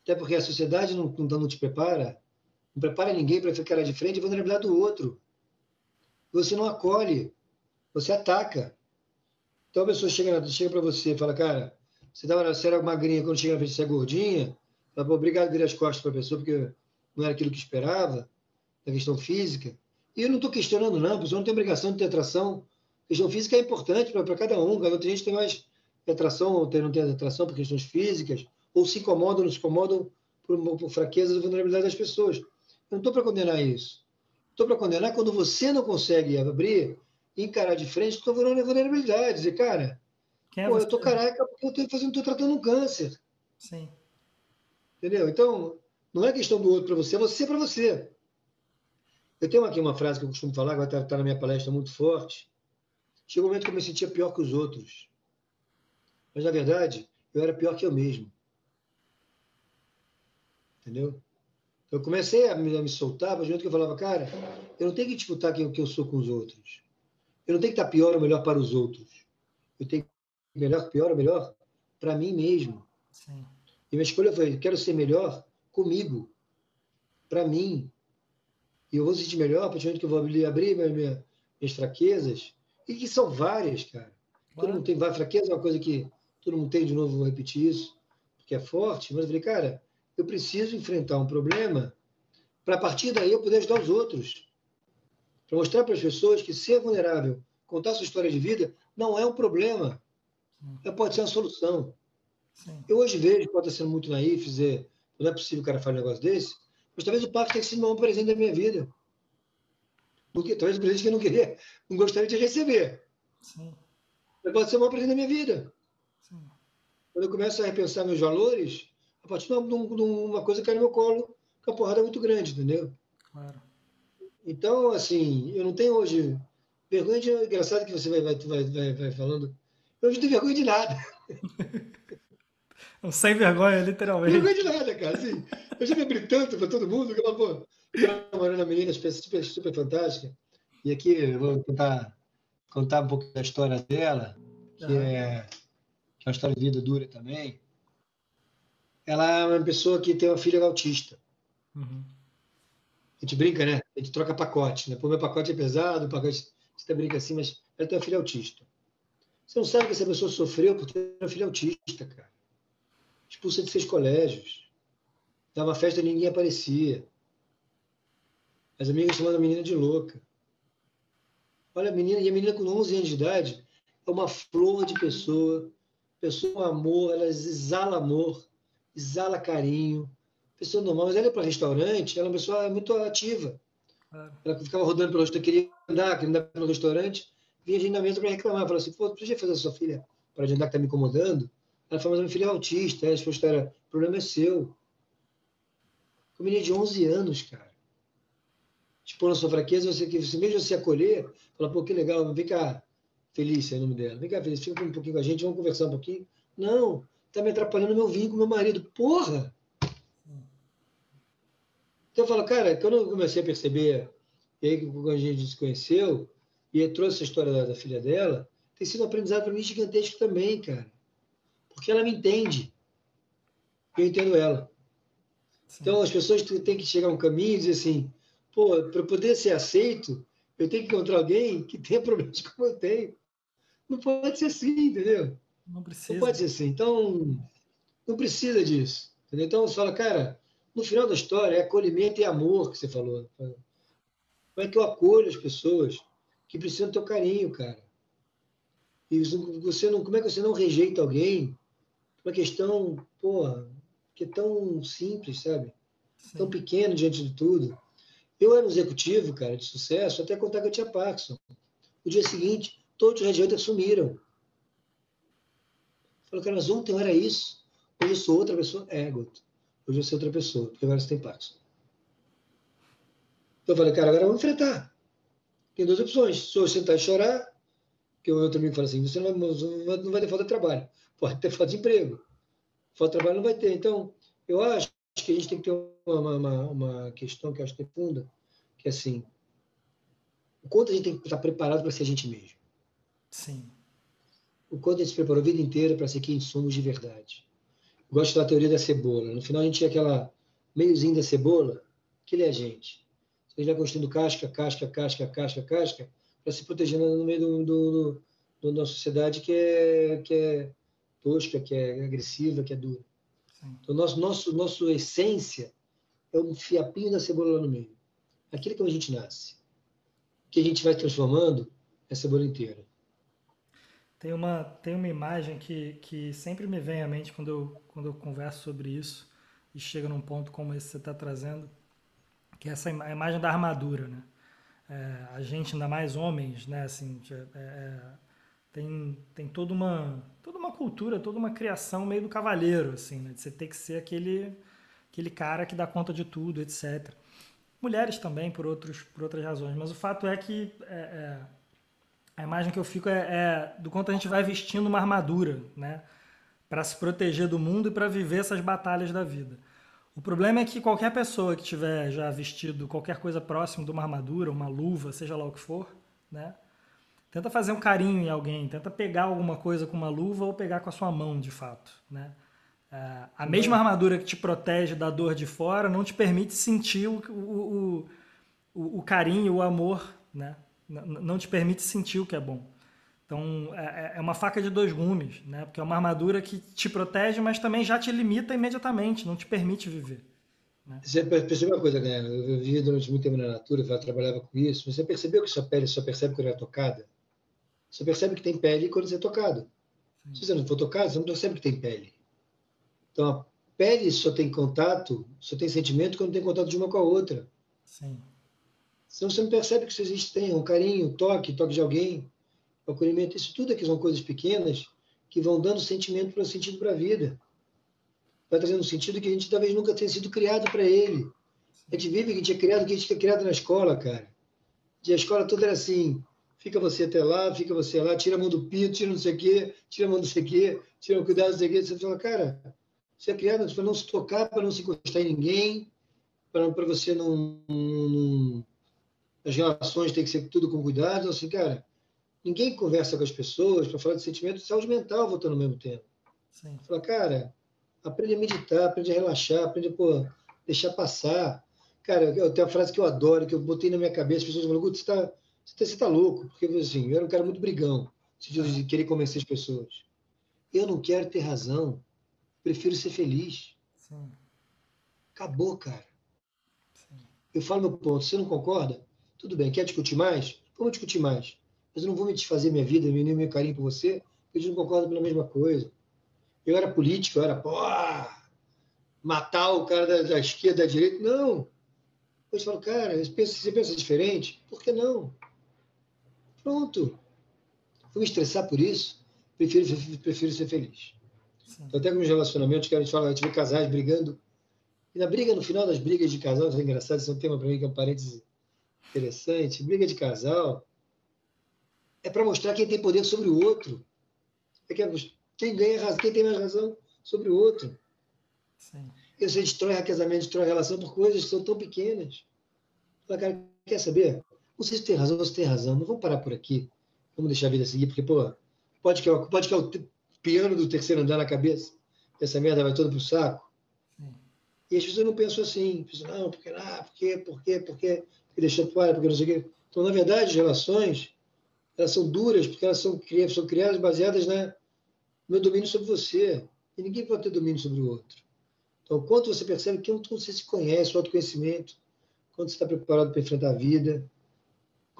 Speaker 2: até porque a sociedade não, não, te prepara, não prepara ninguém para ficar de frente a vulnerabilidade do outro. Você não acolhe, você ataca. Então a pessoa chega, chega para você e fala, cara, você, tava, você era magrinha quando chega na frente, você é gordinha, fala, obrigado virar as costas para a pessoa, porque não era aquilo que esperava, na questão física. E eu não estou questionando, não, a pessoa não tem obrigação de ter atração. A questão física é importante para cada um, cada tem gente tem mais atração ou não tem atração por questões físicas, ou se incomodam ou não se incomodam por, por fraquezas ou vulnerabilidade das pessoas. Eu não estou para condenar isso. Estou para condenar quando você não consegue abrir encarar de frente com a vulnerabilidade. Dizer, cara, é pô, eu tô careca porque eu estou fazendo, tô tratando um câncer. Sim. Entendeu? Então, Não é questão do outro para você, é você para você. Eu tenho aqui uma frase que eu costumo falar, que vai estar na minha palestra muito forte. Chegou um momento que eu me sentia pior que os outros. Mas, na verdade, eu era pior que eu mesmo. Entendeu? Eu comecei a me, a me soltar, mas que eu falava, cara, eu não tenho que disputar quem que eu sou com os outros. Eu não tenho que estar pior ou melhor para os outros. Eu tenho que melhor, pior ou melhor para mim mesmo. Sim. E minha escolha foi: quero ser melhor comigo, para mim. E eu vou sentir melhor a partir do momento que eu vou abrir, abrir minha, minha, minhas fraquezas, e que são várias, cara. Claro. Todo mundo tem várias fraquezas, é uma coisa que todo mundo tem, de novo, vou repetir isso, porque é forte, mas eu falei, cara, eu preciso enfrentar um problema para a partir daí eu poder ajudar os outros. Para mostrar para as pessoas que ser vulnerável, contar sua história de vida, não é um problema. É, pode ser uma solução. Sim. Eu hoje vejo, pode estar sendo muito naif, dizer, não é possível o cara fazer um negócio desse, mas talvez o parque tenha sido um presente da minha vida. Porque, talvez um presente que eu não queria, não gostaria de receber. Sim. Mas pode ser um presente da minha vida. Sim. Quando eu começo a repensar meus valores, a partir de uma coisa que cai no meu colo, com uma porrada muito grande, entendeu? Claro. Então, assim, eu não tenho hoje vergonha de. Engraçado que você vai, vai, vai, vai, vai falando. Eu não tenho vergonha de nada.
Speaker 1: Um sem vergonha, literalmente.
Speaker 2: Não vergonha de nada, cara. Assim, eu já me abri tanto para todo mundo que eu pô, namorando uma menina super, super fantástica. E aqui eu vou tentar contar um pouco da história dela, que, uhum. é, que é uma história de vida dura também ela é uma pessoa que tem uma filha autista. Uhum. A gente brinca, né? A gente troca pacote, né? Pô, meu pacote é pesado, o pacote você brinca assim, mas ela tem uma filha autista. Você não sabe que essa pessoa sofreu por ter uma filha autista, cara. Expulsa de seis colégios. Dava festa e ninguém aparecia. As amigas chamando a menina de louca. Olha a menina, e a menina com 11 anos de idade é uma flor de pessoa, pessoa amor, ela exala amor exala carinho. Pessoa normal, mas ela ia para restaurante, ela é uma pessoa muito ativa. Claro. Ela ficava rodando pelo restaurante, queria andar, queria andar pelo restaurante, vinha agendamento para reclamar. Falava assim, pô, podia fazer a sua filha para agendar que está me incomodando? Ela falou, mas minha filha é autista. Ela resposta era, o problema é seu. Uma menina de 11 anos, cara. Expor a sua fraqueza, você, você mesmo você acolher, fala, pô, que legal, vem cá, Felícia é o nome dela. Vem cá, Felícia, fica um pouquinho com a gente, vamos conversar um pouquinho. Não, Está me atrapalhando meu vinho com meu marido. Porra! Então eu falo, cara, quando eu comecei a perceber, e aí quando a gente se conheceu, e trouxe a história da, da filha dela, tem sido um aprendizado para mim gigantesco também, cara. Porque ela me entende. Eu entendo ela. Sim. Então as pessoas têm que chegar a um caminho e dizer assim, pô, para poder ser aceito, eu tenho que encontrar alguém que tenha problemas como eu tenho. Não pode ser assim, entendeu?
Speaker 1: Não precisa.
Speaker 2: Não pode ser assim. Então, não precisa disso. Entendeu? Então, você fala, cara, no final da história é acolhimento e amor que você falou. Como é que eu acolho as pessoas que precisam do teu carinho, cara? E você não, como é que você não rejeita alguém? Uma questão, porra, que é tão simples, sabe? Sim. Tão pequeno diante de tudo. Eu era um executivo, cara, de sucesso, até contar que eu tinha Parkinson. No dia seguinte, todos os regiões sumiram. Falou, cara, mas ontem eu era isso, hoje eu sou outra pessoa. É, Guto, hoje eu sou outra pessoa, porque agora você tem Parkinson. Eu falei, cara, agora vamos enfrentar. Tem duas opções. Se eu sentar e chorar, que o outro amigo fala assim, você não vai, não vai ter falta de trabalho. Pode ter falta de emprego. Falta de trabalho não vai ter. Então, eu acho que a gente tem que ter uma, uma, uma questão que eu acho que é funda, que é assim, o quanto a gente tem que estar preparado para ser a gente mesmo.
Speaker 1: Sim
Speaker 2: o quanto a gente se preparou a vida inteira para ser quem somos de verdade. Eu gosto da teoria da cebola. No final, a gente tinha aquela meiozinho da cebola, que ele é a gente. Você vai construindo casca, casca, casca, casca, casca, para se proteger no meio do, do, do, da sociedade que é, que é tosca, que é agressiva, que é dura. Sim. Então, nosso, nosso, nossa essência é um fiapinho da cebola lá no meio. Aquilo que a gente nasce. Que a gente vai transformando é a cebola inteira.
Speaker 1: Tem uma, tem uma imagem que, que sempre me vem à mente quando eu, quando eu converso sobre isso e chega num ponto como esse que você está trazendo, que é essa a imagem da armadura, né? É, a gente, ainda mais homens, né? Assim, é, é, tem, tem toda, uma, toda uma cultura, toda uma criação meio do cavalheiro, assim, né? De você ter que ser aquele aquele cara que dá conta de tudo, etc. Mulheres também, por, outros, por outras razões. Mas o fato é que é, é, a imagem que eu fico é, é, do quanto a gente vai vestindo uma armadura, né? Para se proteger do mundo e para viver essas batalhas da vida. O problema é que qualquer pessoa que tiver já vestido qualquer coisa próximo de uma armadura, uma luva, seja lá o que for, né? Tenta fazer um carinho em alguém, tenta pegar alguma coisa com uma luva ou pegar com a sua mão, de fato, né? É, a mesma armadura que te protege da dor de fora não te permite sentir o, o, o, o carinho, o amor, né? Não te permite sentir o que é bom. Então, é, é, é uma faca de dois gumes, né? Porque é uma armadura que te protege, mas também já te limita imediatamente, não te permite viver.
Speaker 2: Né? Você percebeu uma coisa, né? Eu vivi durante muito tempo na natura, eu trabalhava com isso. Você percebeu que sua pele só percebe quando é tocada? Você percebe que tem pele quando você é tocado. Sim. Se você não for tocado, você não percebe que tem pele. Então, a pele só tem contato, só tem sentimento quando tem contato de uma com a outra. Sim. Senão você não percebe que isso existe, tem um carinho, um toque, toque de alguém acolhimento, isso tudo aqui são coisas pequenas que vão dando sentimento para o sentido para a vida. Vai trazendo um sentido que a gente talvez nunca tenha sido criado para ele. A gente vive que a gente é criado, que a gente é criado na escola, cara. E a escola toda era assim, fica você até lá, fica você lá, tira a mão do pito, tira não sei o quê, tira a mão do sei o quê, tira o cuidado do sei o quê. Você fala, cara, você é criado para não se tocar, para não se encostar em ninguém, para você não, não, As relações tem que ser tudo com cuidado. Assim, cara, Ninguém conversa com as pessoas para falar de sentimento de saúde mental voltando ao mesmo tempo. Sim. Fala, cara, aprende a meditar, aprende a relaxar, aprende a pô, deixar passar. Cara, eu tenho uma frase que eu adoro, que eu botei na minha cabeça, as pessoas falam, você está você, tá, você tá louco, porque assim, eu era um cara muito brigão, de querer convencer as pessoas. Eu não quero ter razão, prefiro ser feliz. Sim. Acabou, cara. Sim. Eu falo meu ponto, você não concorda? Tudo bem, quer discutir mais? Vamos discutir mais mas eu não vou me desfazer minha vida, nem meu carinho por você, porque a gente não concorda pela mesma coisa. Eu era político, eu era, pô, matar o cara da, da esquerda, da direita. Não. Depois falo, cara, você pensa, você pensa diferente? Por que não? Pronto. Vou me estressar por isso? Prefiro, prefiro ser feliz. Então, até com os relacionamentos, que a gente fala, a gente vê casais brigando. E na briga, no final das brigas de casal, isso é engraçado, isso é um tema para mim que é um parênteses interessante. Briga de casal, é para mostrar quem tem poder sobre o outro. É que quem ganha razão, quem tem mais razão sobre o outro. Sim. E você destrói casamento, destrói relação por coisas que são tão pequenas. Fala, cara, quer saber? Se tem razão se tem razão. Não vamos parar por aqui. Vamos deixar a vida seguir, porque, pô, pode que, é pode que é o piano do terceiro andar na cabeça. Essa merda vai toda pro saco. Sim. E as pessoas não pensam assim. Pensam, não, porque, ah, por quê, por quê, por quê? Porque deixou para, porque não sei o quê. Então, na verdade, as relações elas são duras porque elas são, são criadas baseadas na, no meu domínio sobre você. E ninguém pode ter domínio sobre o outro. Então, quanto você percebe que você se conhece, o autoconhecimento, quando você está preparado para enfrentar a vida,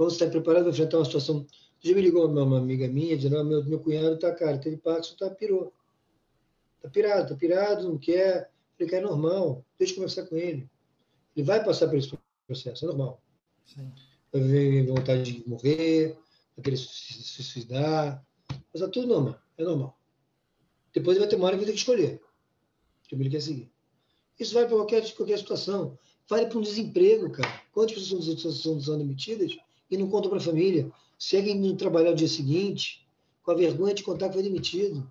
Speaker 2: quando você está preparado para enfrentar uma situação. Já me ligou uma, uma amiga minha, dizendo: meu, meu cunhado está, cara, teve Parkinson, está pirou. Está pirado, está pirado, não quer. Falei, cara, é normal, deixa eu conversar com ele. Ele vai passar por esse processo, é normal. Sim. Vai ver vontade de morrer, vai querer se suicidar. Mas é tudo normal, é normal. Depois ele vai ter uma hora que vai ter que escolher o que ele quer seguir. Isso vai para qualquer, qualquer situação. Vale para um desemprego, cara. Quantas pessoas são, são demitidas e não contam para a família? Seguem no trabalhar no dia seguinte com a vergonha de contar que foi demitido.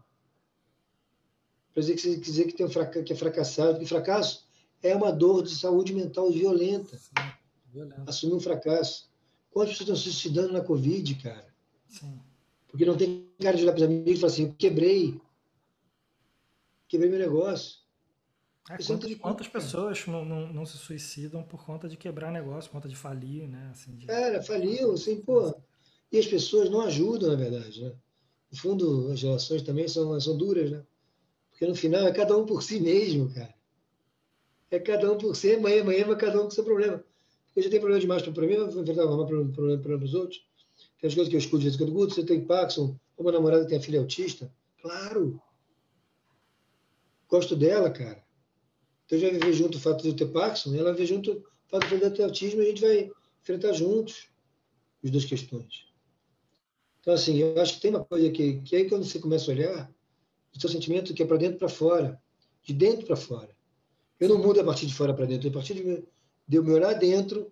Speaker 2: Para dizer que, dizer que, tem um fraca, que é fracassado. Porque fracasso é uma dor de saúde mental violenta. Sim, Assumir um fracasso. Quantas pessoas estão se suicidando na Covid, cara? Sim. Porque não tem cara de olhar para os amigos e falar assim, quebrei. Quebrei meu negócio.
Speaker 1: É, quantas, quantas pessoas não, não, não, se suicidam por conta de quebrar negócio, por conta de falir, né? Assim, de...
Speaker 2: Cara, faliu, assim, pô. E as pessoas não ajudam, na verdade, né? No fundo, as relações também são, são duras, né? Porque no final é cada um por si mesmo, cara. É cada um por si, amanhã, amanhã, mas cada um com seu problema. Porque já tem problema demais para mim, vou enfrentar um problema, problema para os outros. Tem as coisas que eu escuto de vez em quando. Guto, você tem Parkinson? Uma namorada tem a filha autista? Claro. Gosto dela, cara. Então já viver junto o fato de eu ter Parkinson, ela viver junto o fato de eu ter autismo, e a gente vai enfrentar juntos as duas questões. Então, assim, eu acho que tem uma coisa que, que aí quando você começa a olhar, o seu sentimento que é para dentro para fora, de dentro para fora. Eu não mudo a partir de fora para dentro. A partir de, de eu me olhar dentro,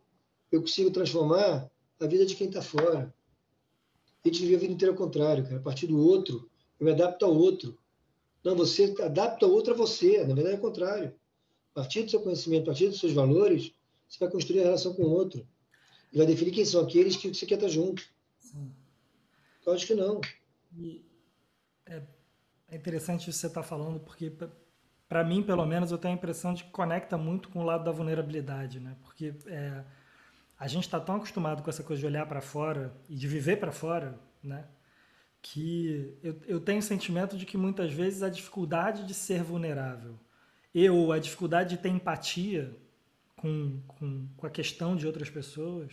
Speaker 2: eu consigo transformar a vida de quem está fora. A gente vive a vida inteira ao contrário, cara. A partir do outro, eu me adapto ao outro. Não, você adapta o outro a você. Na verdade, é o contrário. A partir do seu conhecimento, a partir dos seus valores, você vai construir a relação com o outro. E vai definir quem são aqueles que você quer estar junto. Sim. Eu acho que não. E
Speaker 1: é, é interessante isso que você está falando, porque para mim, pelo menos, eu tenho a impressão de que conecta muito com o lado da vulnerabilidade, né? Porque é, a gente está tão acostumado com essa coisa de olhar para fora e de viver para fora, né? Que eu, eu tenho o sentimento de que muitas vezes a dificuldade de ser vulnerável e ou a dificuldade de ter empatia com, com, com a questão de outras pessoas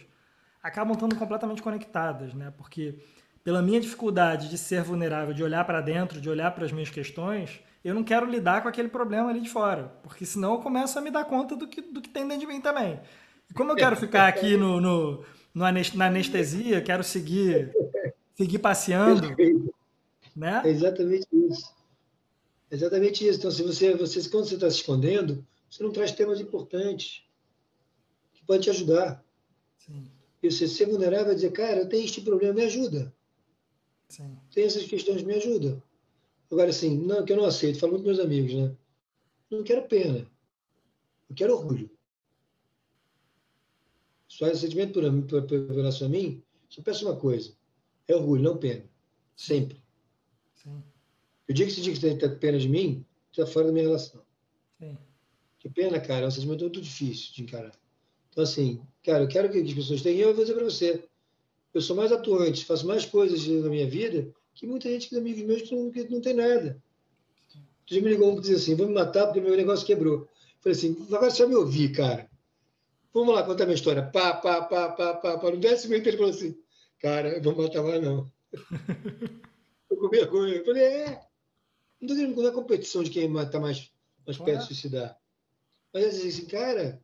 Speaker 1: acabam estando completamente conectadas, né? Porque pela minha dificuldade de ser vulnerável, de olhar para dentro, de olhar para as minhas questões, eu não quero lidar com aquele problema ali de fora, porque senão eu começo a me dar conta do que, do que tem dentro de mim também. E como eu quero ficar aqui no, no, no na anestesia, quero seguir, seguir passeando, né?
Speaker 2: É exatamente isso. Exatamente isso. Então, se você, você quando você está se escondendo, você não traz temas importantes que podem te ajudar. Sim. E você ser vulnerável e dizer, cara, eu tenho este problema, me ajuda. Sim. Tem essas questões, me ajuda. Agora, assim, não, que eu não aceito, falo muito com meus amigos, né? Não quero pena. Eu quero orgulho. Só esse sentimento por, por, por, por relação a mim, só peço uma coisa. É orgulho, não pena. Sempre. Sim. O dia que você diz que você tem pena de mim, você está fora da minha relação. Sim. Que pena, cara, é um sentimento muito difícil de encarar. Então, assim, cara, eu quero que as pessoas tenham, eu vou dizer para você eu sou mais atuante, faço mais coisas na minha vida que muita gente que é amigos meus que não, que não tem nada. Tu me ligou um que dizia assim, vou me matar porque meu negócio quebrou. Eu falei assim, agora você vai me ouvir, cara. Vamos lá contar minha história. Pá, pá, pá, pá, pá, pá. No décimo ele falou assim, cara, eu vou matar mais não. eu com vergonha. Eu falei, é. Não estou querendo contar a competição de quem está mais, mais perto de suicidar. Mas eu assim, cara,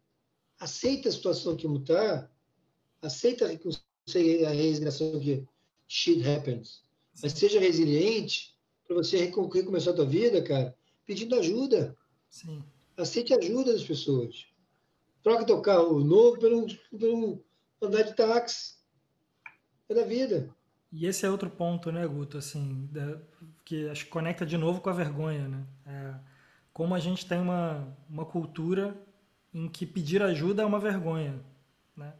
Speaker 2: aceita a situação que está, aceita a sei a resignação que shit happens. Mas seja resiliente para você recomeçar a tua vida, cara, pedindo ajuda. Sim. Aceite ajuda das pessoas. Troca teu carro novo por um, por um andar de táxi. É da vida.
Speaker 1: E esse é outro ponto, né, Guto, assim, da, que acho que conecta de novo com a vergonha, né? É, como a gente tem uma, uma cultura em que pedir ajuda é uma vergonha, né?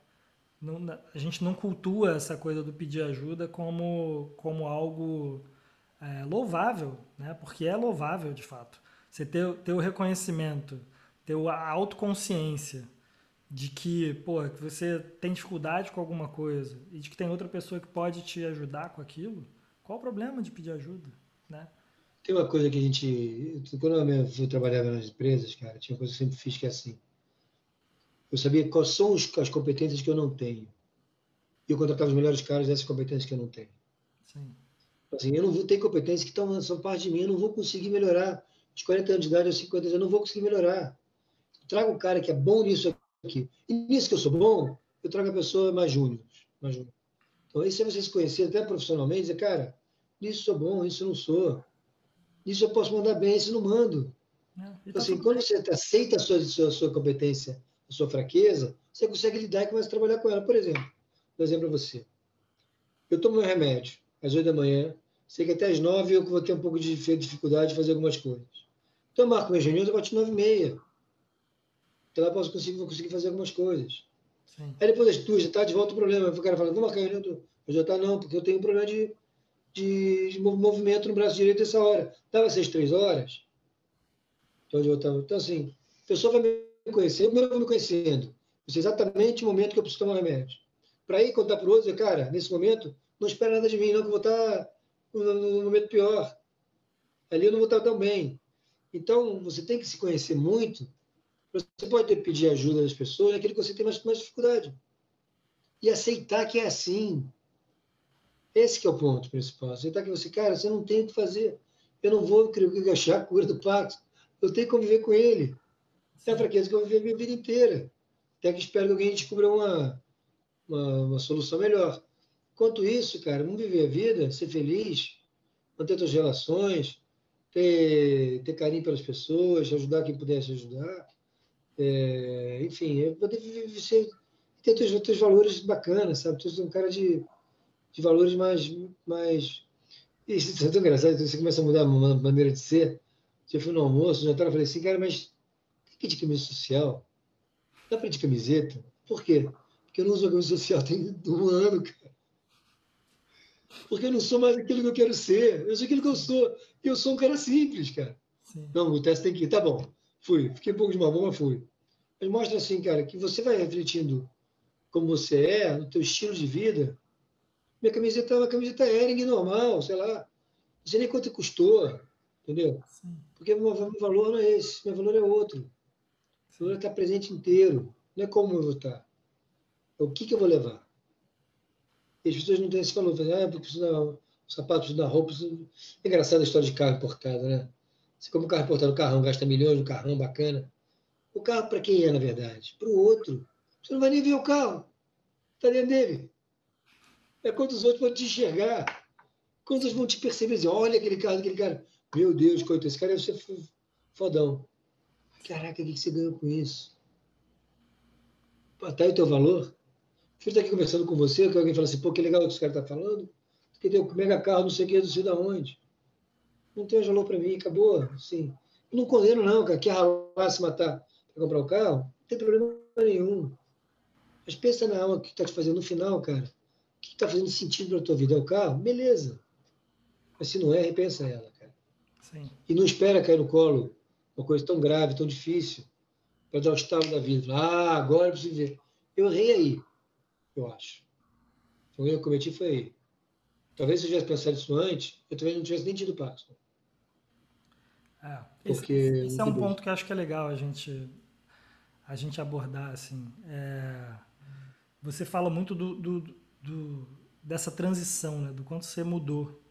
Speaker 1: não, a gente não cultua essa coisa do pedir ajuda como, como algo é, louvável, né? porque é louvável de fato. Você ter, ter o reconhecimento, ter a autoconsciência de que, pô, que você tem dificuldade com alguma coisa e de que tem outra pessoa que pode te ajudar com aquilo, qual o problema de pedir ajuda, né?
Speaker 2: Tem uma coisa que a gente... Quando eu trabalhava nas empresas, cara, tinha uma coisa que eu sempre fiz que é assim eu sabia quais são as competências que eu não tenho. E eu contratava os melhores caras dessas competências que eu não tenho. Sim. Assim, eu não vou ter competências que estão, são parte de mim, eu não vou conseguir melhorar. De 40 anos de idade aos 50 anos, eu não vou conseguir melhorar. Eu trago um cara que é bom nisso aqui. E nisso que eu sou bom, eu trago a pessoa mais júnior. Mais júnior. Então, isso é você se conhecer até profissionalmente, dizer, cara, nisso sou bom, isso eu não sou. Isso eu posso mandar bem, isso eu não mando. É, então, assim, quando você aceita a sua, a sua, a sua competência a sua fraqueza, você consegue lidar e começa a trabalhar com ela. Por exemplo, vou exemplo para você. Eu tomo meu remédio às 8 da manhã, sei que até às 9 eu vou ter um pouco de dificuldade de fazer algumas coisas. Então eu marco minhas reuniões partir de 9 e meia. Então lá posso conseguir, vou conseguir fazer algumas coisas. Sim. Aí depois das duas, tá de volta o problema. O cara fala, vamos marcar reunião. Eu já tá não, porque eu tenho um problema de, de, de movimento no braço direito essa hora. Dava seis, três horas. Então, eu tava, então assim, a pessoa vai me conhecer, eu vou me conhecendo. Eu sei exatamente o momento que eu preciso tomar remédio. Para ir contar para o outro, cara, nesse momento, não espera nada de mim, não, que eu vou estar no, no momento pior. Ali eu não vou estar tão bem. Então, você tem que se conhecer muito. Você pode pedir ajuda das pessoas naquilo que você tem mais, mais dificuldade. E aceitar que é assim. Esse é o ponto principal. Aceitar que você, cara, você não tem o que fazer. Eu não vou achar a cura do Pax. Eu tenho que conviver com ele é a fraqueza que eu vivi a minha vida inteira. Até que espero que alguém descubra uma, uma, uma solução melhor. Enquanto isso, cara, vamos viver a vida, ser feliz, manter suas relações, ter, ter carinho pelas pessoas, ajudar quem pudesse ajudar. É, enfim, é poder você ter teus, teus valores bacanas, sabe? Tu é um cara de, de valores mais, mais. Isso é tão engraçado, você começa a mudar a maneira de ser. Já fui no almoço, já estava falei assim, cara, mas que de camisa social? Dá para ir de camiseta? Por quê? Porque eu não uso a camisa social tem um ano, cara. Porque eu não sou mais aquilo que eu quero ser. Eu sou aquilo que eu sou. E eu sou um cara simples, cara. Sim. Não, o teste tem que ir. Tá bom. Fui. Fiquei um pouco de mal, mas fui. Mas mostra assim, cara, que você vai refletindo como você é, no teu estilo de vida. Minha camiseta é uma camiseta Ering normal, sei lá. Não sei nem quanto custou, entendeu? Sim. Porque meu, meu valor não é esse, meu valor é outro. O valor está presente inteiro. Não é como eu vou estar. É o que, que eu vou levar. E as pessoas não têm esse valor. Ah, porque preciso dar sapato, preciso dar roupa. Preciso... É engraçado a história de carro importado, né? Você como o carro importado, o carrão gasta milhões, um carrão bacana. O carro para quem é, na verdade? Para o outro. Você não vai nem ver o carro. Está dentro dele. É quando os outros vão te enxergar. Quando eles vão te perceber, dizer, olha aquele carro, aquele cara. Meu Deus, coitado, esse cara deve ser fodão. Caraca, o que você ganhou com isso? Tá aí o teu valor? Eu estar aqui conversando com você, que alguém fala assim, pô, que legal o que esse cara está falando. Que tem um mega carro, não sei o que, não sei de onde. Não tem valor para mim, acabou. Eu não condeno, não, cara. Quer ralar, se matar para comprar o um carro? Não tem problema nenhum. Mas pensa na alma que está te fazendo no final, cara. O que está fazendo sentido para tua vida? É o carro? Beleza. Mas se não é, repensa ela, cara. Sim. E não espera cair no colo uma coisa tão grave, tão difícil, para dar o estalo da vida. Ah, agora eu preciso ver. Eu errei aí, eu acho. O erro que eu cometi foi aí. Talvez se eu tivesse pensado isso antes, eu talvez não tivesse nem tido Parkinson.
Speaker 1: É, Porque, esse, esse é um ponto que eu acho que é legal a gente, a gente abordar. Assim. É, você fala muito do, do, do, dessa transição, né? do quanto você mudou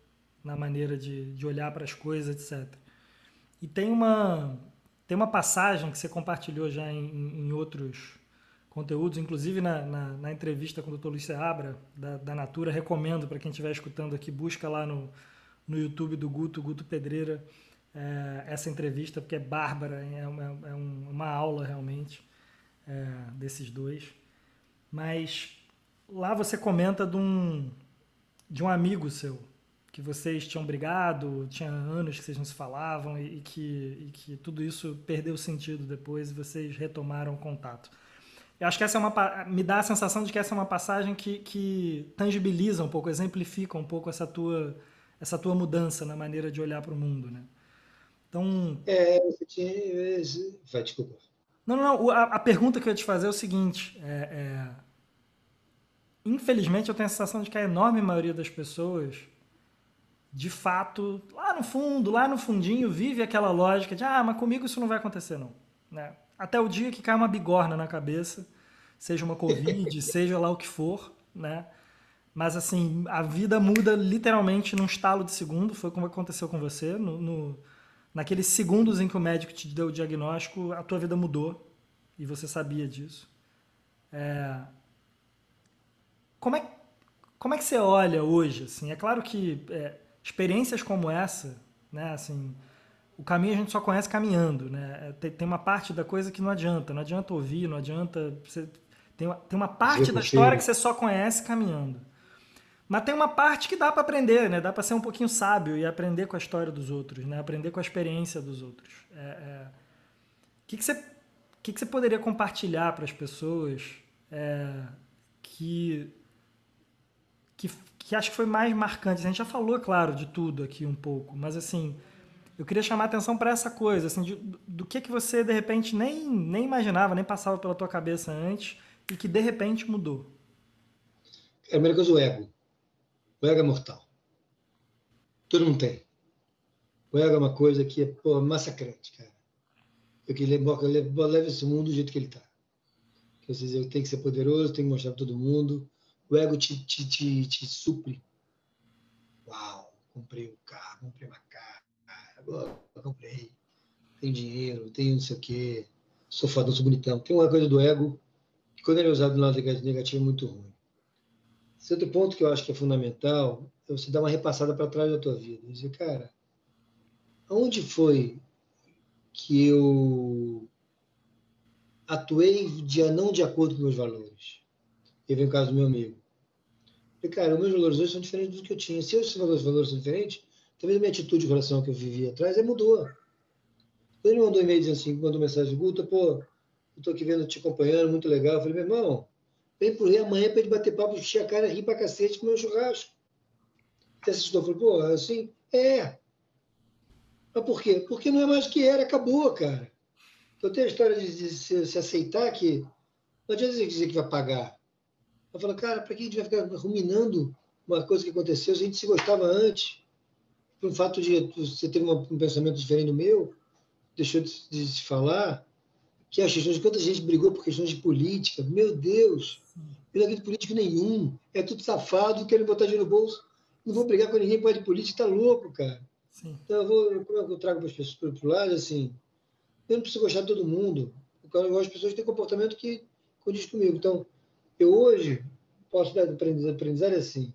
Speaker 1: na maneira de, de olhar para as coisas, etc. E tem uma, tem uma passagem que você compartilhou já em, em outros conteúdos, inclusive na, na, na, entrevista com o Dr. Luiz Seabra, da, da Natura, recomendo para quem estiver escutando aqui, busca lá no, no YouTube do Guto, Guto Pedreira, é, essa entrevista, porque é bárbara, é uma, é uma aula realmente é, desses dois. Mas lá você comenta de um, de um amigo seu, que vocês tinham brigado, tinha anos que vocês não se falavam e, e, que, e que tudo isso perdeu sentido depois e vocês retomaram o contato. Eu acho que essa é uma me dá a sensação de que essa é uma passagem que, que tangibiliza um pouco, exemplifica um pouco essa tua essa tua mudança na maneira de olhar para o mundo, né? Então.
Speaker 2: É, você tinha. Vai, desculpa.
Speaker 1: Não, não, a, a, pergunta que eu ia te fazer é o seguinte: é, é... infelizmente eu tenho a sensação de que a enorme maioria das pessoas de fato, lá no fundo, lá no fundinho, vive aquela lógica de ah, mas comigo isso não vai acontecer, não. Né? Até o dia que cai uma bigorna na cabeça, seja uma Covid, seja lá o que for, né? Mas assim, a vida muda literalmente num estalo de segundo, foi como aconteceu com você. No, no, naqueles segundos em que o médico te deu o diagnóstico, a tua vida mudou e você sabia disso. É... Como, é, como é que você olha hoje? Assim? É claro que é, experiências como essa, né, assim, o caminho a gente só conhece caminhando, né? É, tem, uma parte da coisa que não adianta, não adianta ouvir, não adianta, você, tem, uma, tem uma parte da história que você só conhece caminhando. Mas tem uma parte que dá para aprender, né? Dá para ser um pouquinho sábio e aprender com a história dos outros, né? Aprender com a experiência dos outros. O é, é... que, que, você, que, que você poderia compartilhar para as pessoas é, que que, que acho que foi mais marcante. A gente já falou, claro, de tudo aqui um pouco, mas assim, eu queria chamar a atenção para essa coisa, assim, de, do que que você de repente nem, nem imaginava, nem passava pela tua cabeça antes e que de repente mudou.
Speaker 2: É a primeira coisa, o ego. O ego é mortal. Todo mundo tem. O ego é uma coisa que é pô, massacrante, cara. Eu que levo, esse mundo do jeito que ele está. Quer dizer, eu tenho que ser poderoso, tenho que mostrar para todo mundo o ego te, te, te, te supre. Uau, comprei um carro, comprei uma agora comprei, tenho dinheiro, tenho não sei o quê, sou fadão, sou bonitão. Tem uma coisa do ego que quando ele é usado do lado negativo é muito ruim. Esse outro ponto que eu acho que é fundamental é você dar uma repassada para trás da tua vida. Dizer, cara, aonde foi que eu atuei de, não de acordo com meus valores. E vem o caso do meu amigo. Cara, os meus valores hoje são diferentes do que eu tinha. Se os valores, valores são diferentes, talvez a minha atitude em relação ao que eu vivia atrás aí mudou. Ele me mandou um e-mail dizendo assim, mandou mensagem, Guta, pô, eu tô aqui vendo, te acompanhando, muito legal. Eu falei, meu irmão, vem por aí amanhã pra gente bater papo, encher a cara, rir pra cacete com o meu churrasco. Você assistiu? Eu falei, pô, assim, é. Mas por quê? Porque não é mais o que era, acabou, cara. Eu tenho a história de, de se, se, aceitar que não adianta dizer que vai pagar. Eu falo, cara, para que a gente vai ficar ruminando uma coisa que aconteceu se a gente se gostava antes? Por um fato de você ter um pensamento diferente do meu, deixou de, de se falar, que as questões de quanta gente brigou por questões de política. Meu Deus, eu não acredito político nenhum. É tudo safado, querem botar dinheiro no bolso. Não vou brigar com ninguém por de política, tá louco, cara. Sim. Então eu vou, como é eu trago para as pessoas para o lado, assim, eu não preciso gostar de todo mundo. Eu gosto de pessoas que têm comportamento que condiz comigo. Então, eu hoje posso dar aprendizado assim.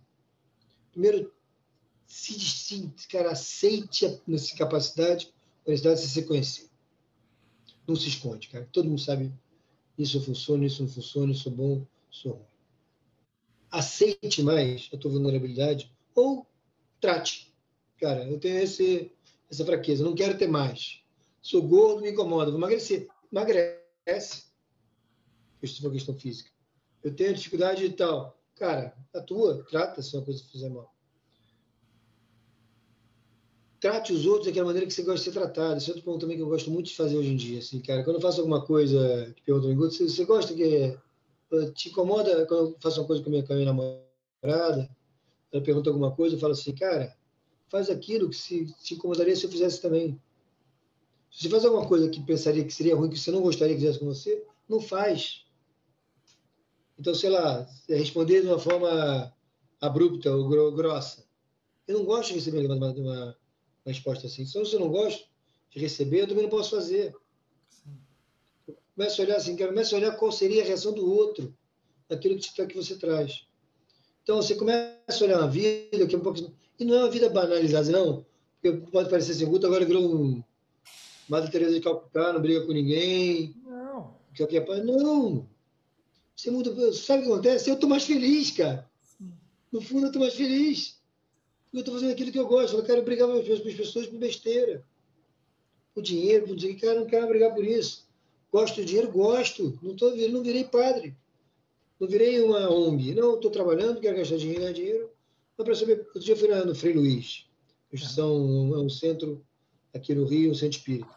Speaker 2: Primeiro, se, se cara, aceite a nossa capacidade, a de se conhecer. Não se esconde, cara. Todo mundo sabe isso funciona, isso não funciona, isso é bom, isso é ruim. Aceite mais a tua vulnerabilidade ou trate. Cara, eu tenho esse, essa fraqueza, não quero ter mais. Sou gordo, me incomoda, vou emagrecer. Emagrece. Isso foi questão física. Eu tenho dificuldade e tal. Cara, atua, trata se uma coisa fizer mal. Trate os outros daquela maneira que você gosta de ser tratado. Esse é outro ponto também que eu gosto muito de fazer hoje em dia. Assim, cara, quando eu faço alguma coisa que perguntam você, você gosta que te incomoda quando eu faço uma coisa com a minha, minha namorada? Ela pergunta alguma coisa, eu falo assim, cara, faz aquilo que se, te incomodaria se eu fizesse também. Se você faz alguma coisa que pensaria que seria ruim, que você não gostaria que fizesse com você, não faz. Então, sei lá, responder de uma forma abrupta ou grossa. Eu não gosto de receber uma, uma, uma resposta assim. Se eu não gosto de receber, eu também não posso fazer. Começa a olhar assim, começa a olhar qual seria a reação do outro naquilo que, que você traz. Então, você começa a olhar uma vida que é um pouco... E não é uma vida banalizada, não. Porque pode parecer assim, Guto agora virou um Madre Teresa de Calcutá, não briga com ninguém. Não. Que é, é não. Você muda. Sabe o que acontece? Eu estou mais feliz, cara. No fundo, eu estou mais feliz. Eu estou fazendo aquilo que eu gosto. Eu não quero brigar com as pessoas por besteira. Por dinheiro, por dizer cara, não quero brigar por isso. Gosto do dinheiro? Gosto. Não, tô, não virei padre. Não virei uma ONG. Não, estou trabalhando, quero gastar dinheiro, ganhar dinheiro. Mas para saber, outro dia eu fui no Frei Luiz. São, é um centro aqui no Rio, um centro espírita.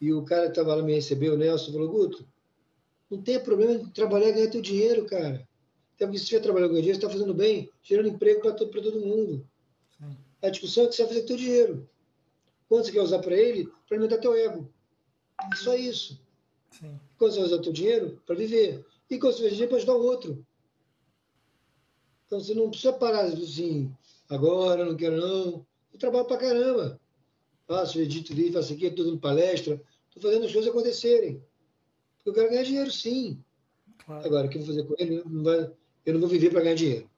Speaker 2: E o cara que estava lá me recebeu, o Nelson, falou, Guto, não tem problema de trabalhar e ganhar teu dinheiro, cara. Até porque se você estiver trabalhando com dinheiro, você está fazendo bem, gerando emprego para todo, todo mundo. Sim. A discussão é que você vai fazer com teu dinheiro. Quanto você quer usar para ele? Para alimentar teu ego. É só isso. Sim. Quando você vai usar teu dinheiro? Para viver. E quando você vai viver, para ajudar o outro. Então você não precisa parar assim, agora, não quero não. Eu trabalho para caramba faço, edito vídeo, faço aqui, estou dando palestra, estou fazendo as coisas acontecerem. Porque eu quero ganhar dinheiro, sim. Claro. Agora, o que eu vou fazer com ele? Não vai, eu não vou viver para ganhar dinheiro.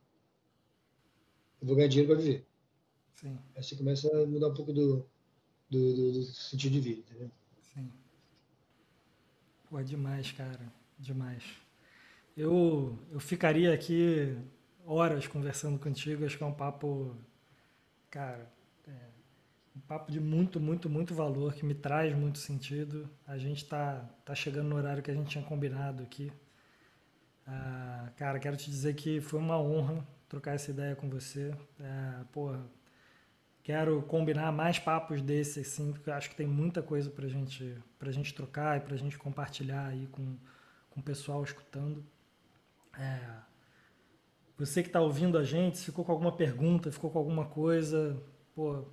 Speaker 2: Eu vou ganhar dinheiro para viver. Sim. Aí você começa a mudar um pouco do, do, do, do sentido de vida, entendeu? Sim.
Speaker 1: Pô, é demais, cara. Demais. Eu, eu ficaria aqui horas conversando contigo, acho que é um papo, cara, um papo de muito, muito, muito valor, que me traz muito sentido. A gente está tá chegando no horário que a gente tinha combinado aqui. Ah, cara, quero te dizer que foi uma honra trocar essa ideia com você. É, porra, quero combinar mais papos desses, assim, porque eu acho que tem muita coisa para gente, a gente trocar e para gente compartilhar aí com, com o pessoal escutando. É, você que está ouvindo a gente, se ficou com alguma pergunta, ficou com alguma coisa, pô,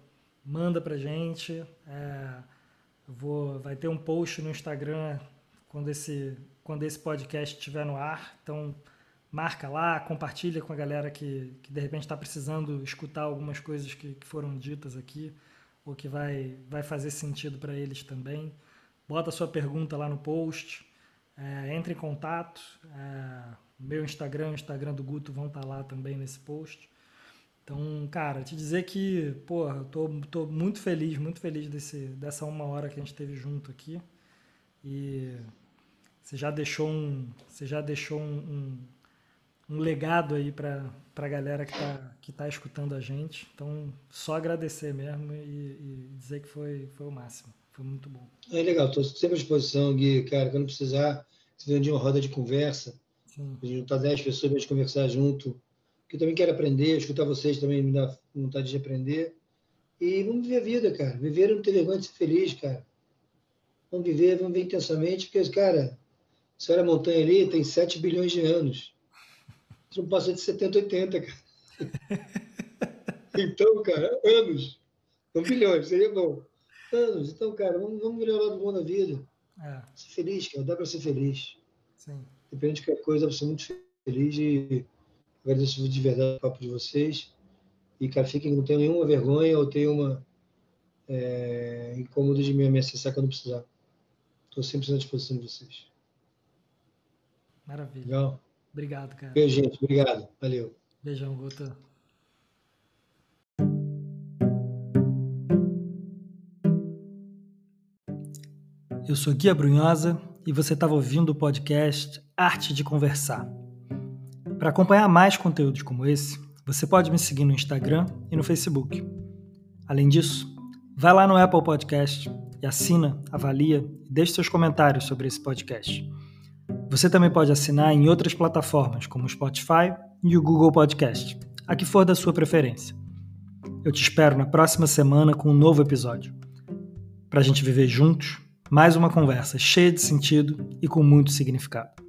Speaker 1: manda pra gente. É, vou, vai ter um post no Instagram quando esse, quando esse podcast estiver no ar. Então, marca lá, compartilha com a galera que, que de repente está precisando escutar algumas coisas que, que, foram ditas aqui ou que vai, vai fazer sentido para eles também. Bota sua pergunta lá no post, é, entre em contato. É, meu Instagram, o Instagram do Guto vão estar tá lá também nesse post. Então, cara, te dizer que, porra, eu tô, tô muito feliz, muito feliz desse, dessa uma hora que a gente teve junto aqui. E você já deixou um, você já deixou um, um, um legado aí para a galera que está que tá escutando a gente. Então, só agradecer mesmo e, e, dizer que foi, foi o máximo. Foi muito bom.
Speaker 2: É legal, estou sempre à disposição, Gui. Cara, quando precisar, se vier dia uma roda de conversa, Sim. a gente juntar 10 pessoas para conversar junto, que eu também quero aprender, escutar vocês também me dá vontade de aprender. E vamos viver a vida, cara. Viver não ter vergonha de ser feliz, cara. Vamos viver, vamos viver intensamente, porque, cara, se olha a montanha ali, tem 7 bilhões de anos. Gente não passa de 70, 80, cara. Então, cara, anos. Não bilhões, seria bom. Anos. Então, cara, vamos, vamos viver o lado bom da vida. É. Ser feliz, cara. Dá para ser feliz. Sim. Depende de qualquer coisa, dá para ser muito feliz e agradeço de verdade o papo de vocês. E, cara, fiquem, não tenho nenhuma vergonha ou tenho uma é, incômodo de me, me acessar quando precisar. Estou sempre à disposição de vocês.
Speaker 1: Maravilha. Legal? Obrigado, cara.
Speaker 2: Beijo, gente. Obrigado. Valeu.
Speaker 1: Beijão, Guto. Eu sou Guia Brunhosa e você estava ouvindo o podcast Arte de Conversar. Para acompanhar mais conteúdos como esse, você pode me seguir no Instagram e no Facebook. Além disso, vai lá no Apple Podcast e assina, avalia e deixe seus comentários sobre esse podcast. Você também pode assinar em outras plataformas, como o Spotify e o Google Podcast, a que for da sua preferência. Eu te espero na próxima semana com um novo episódio. Para a gente viver juntos, mais uma conversa cheia de sentido e com muito significado.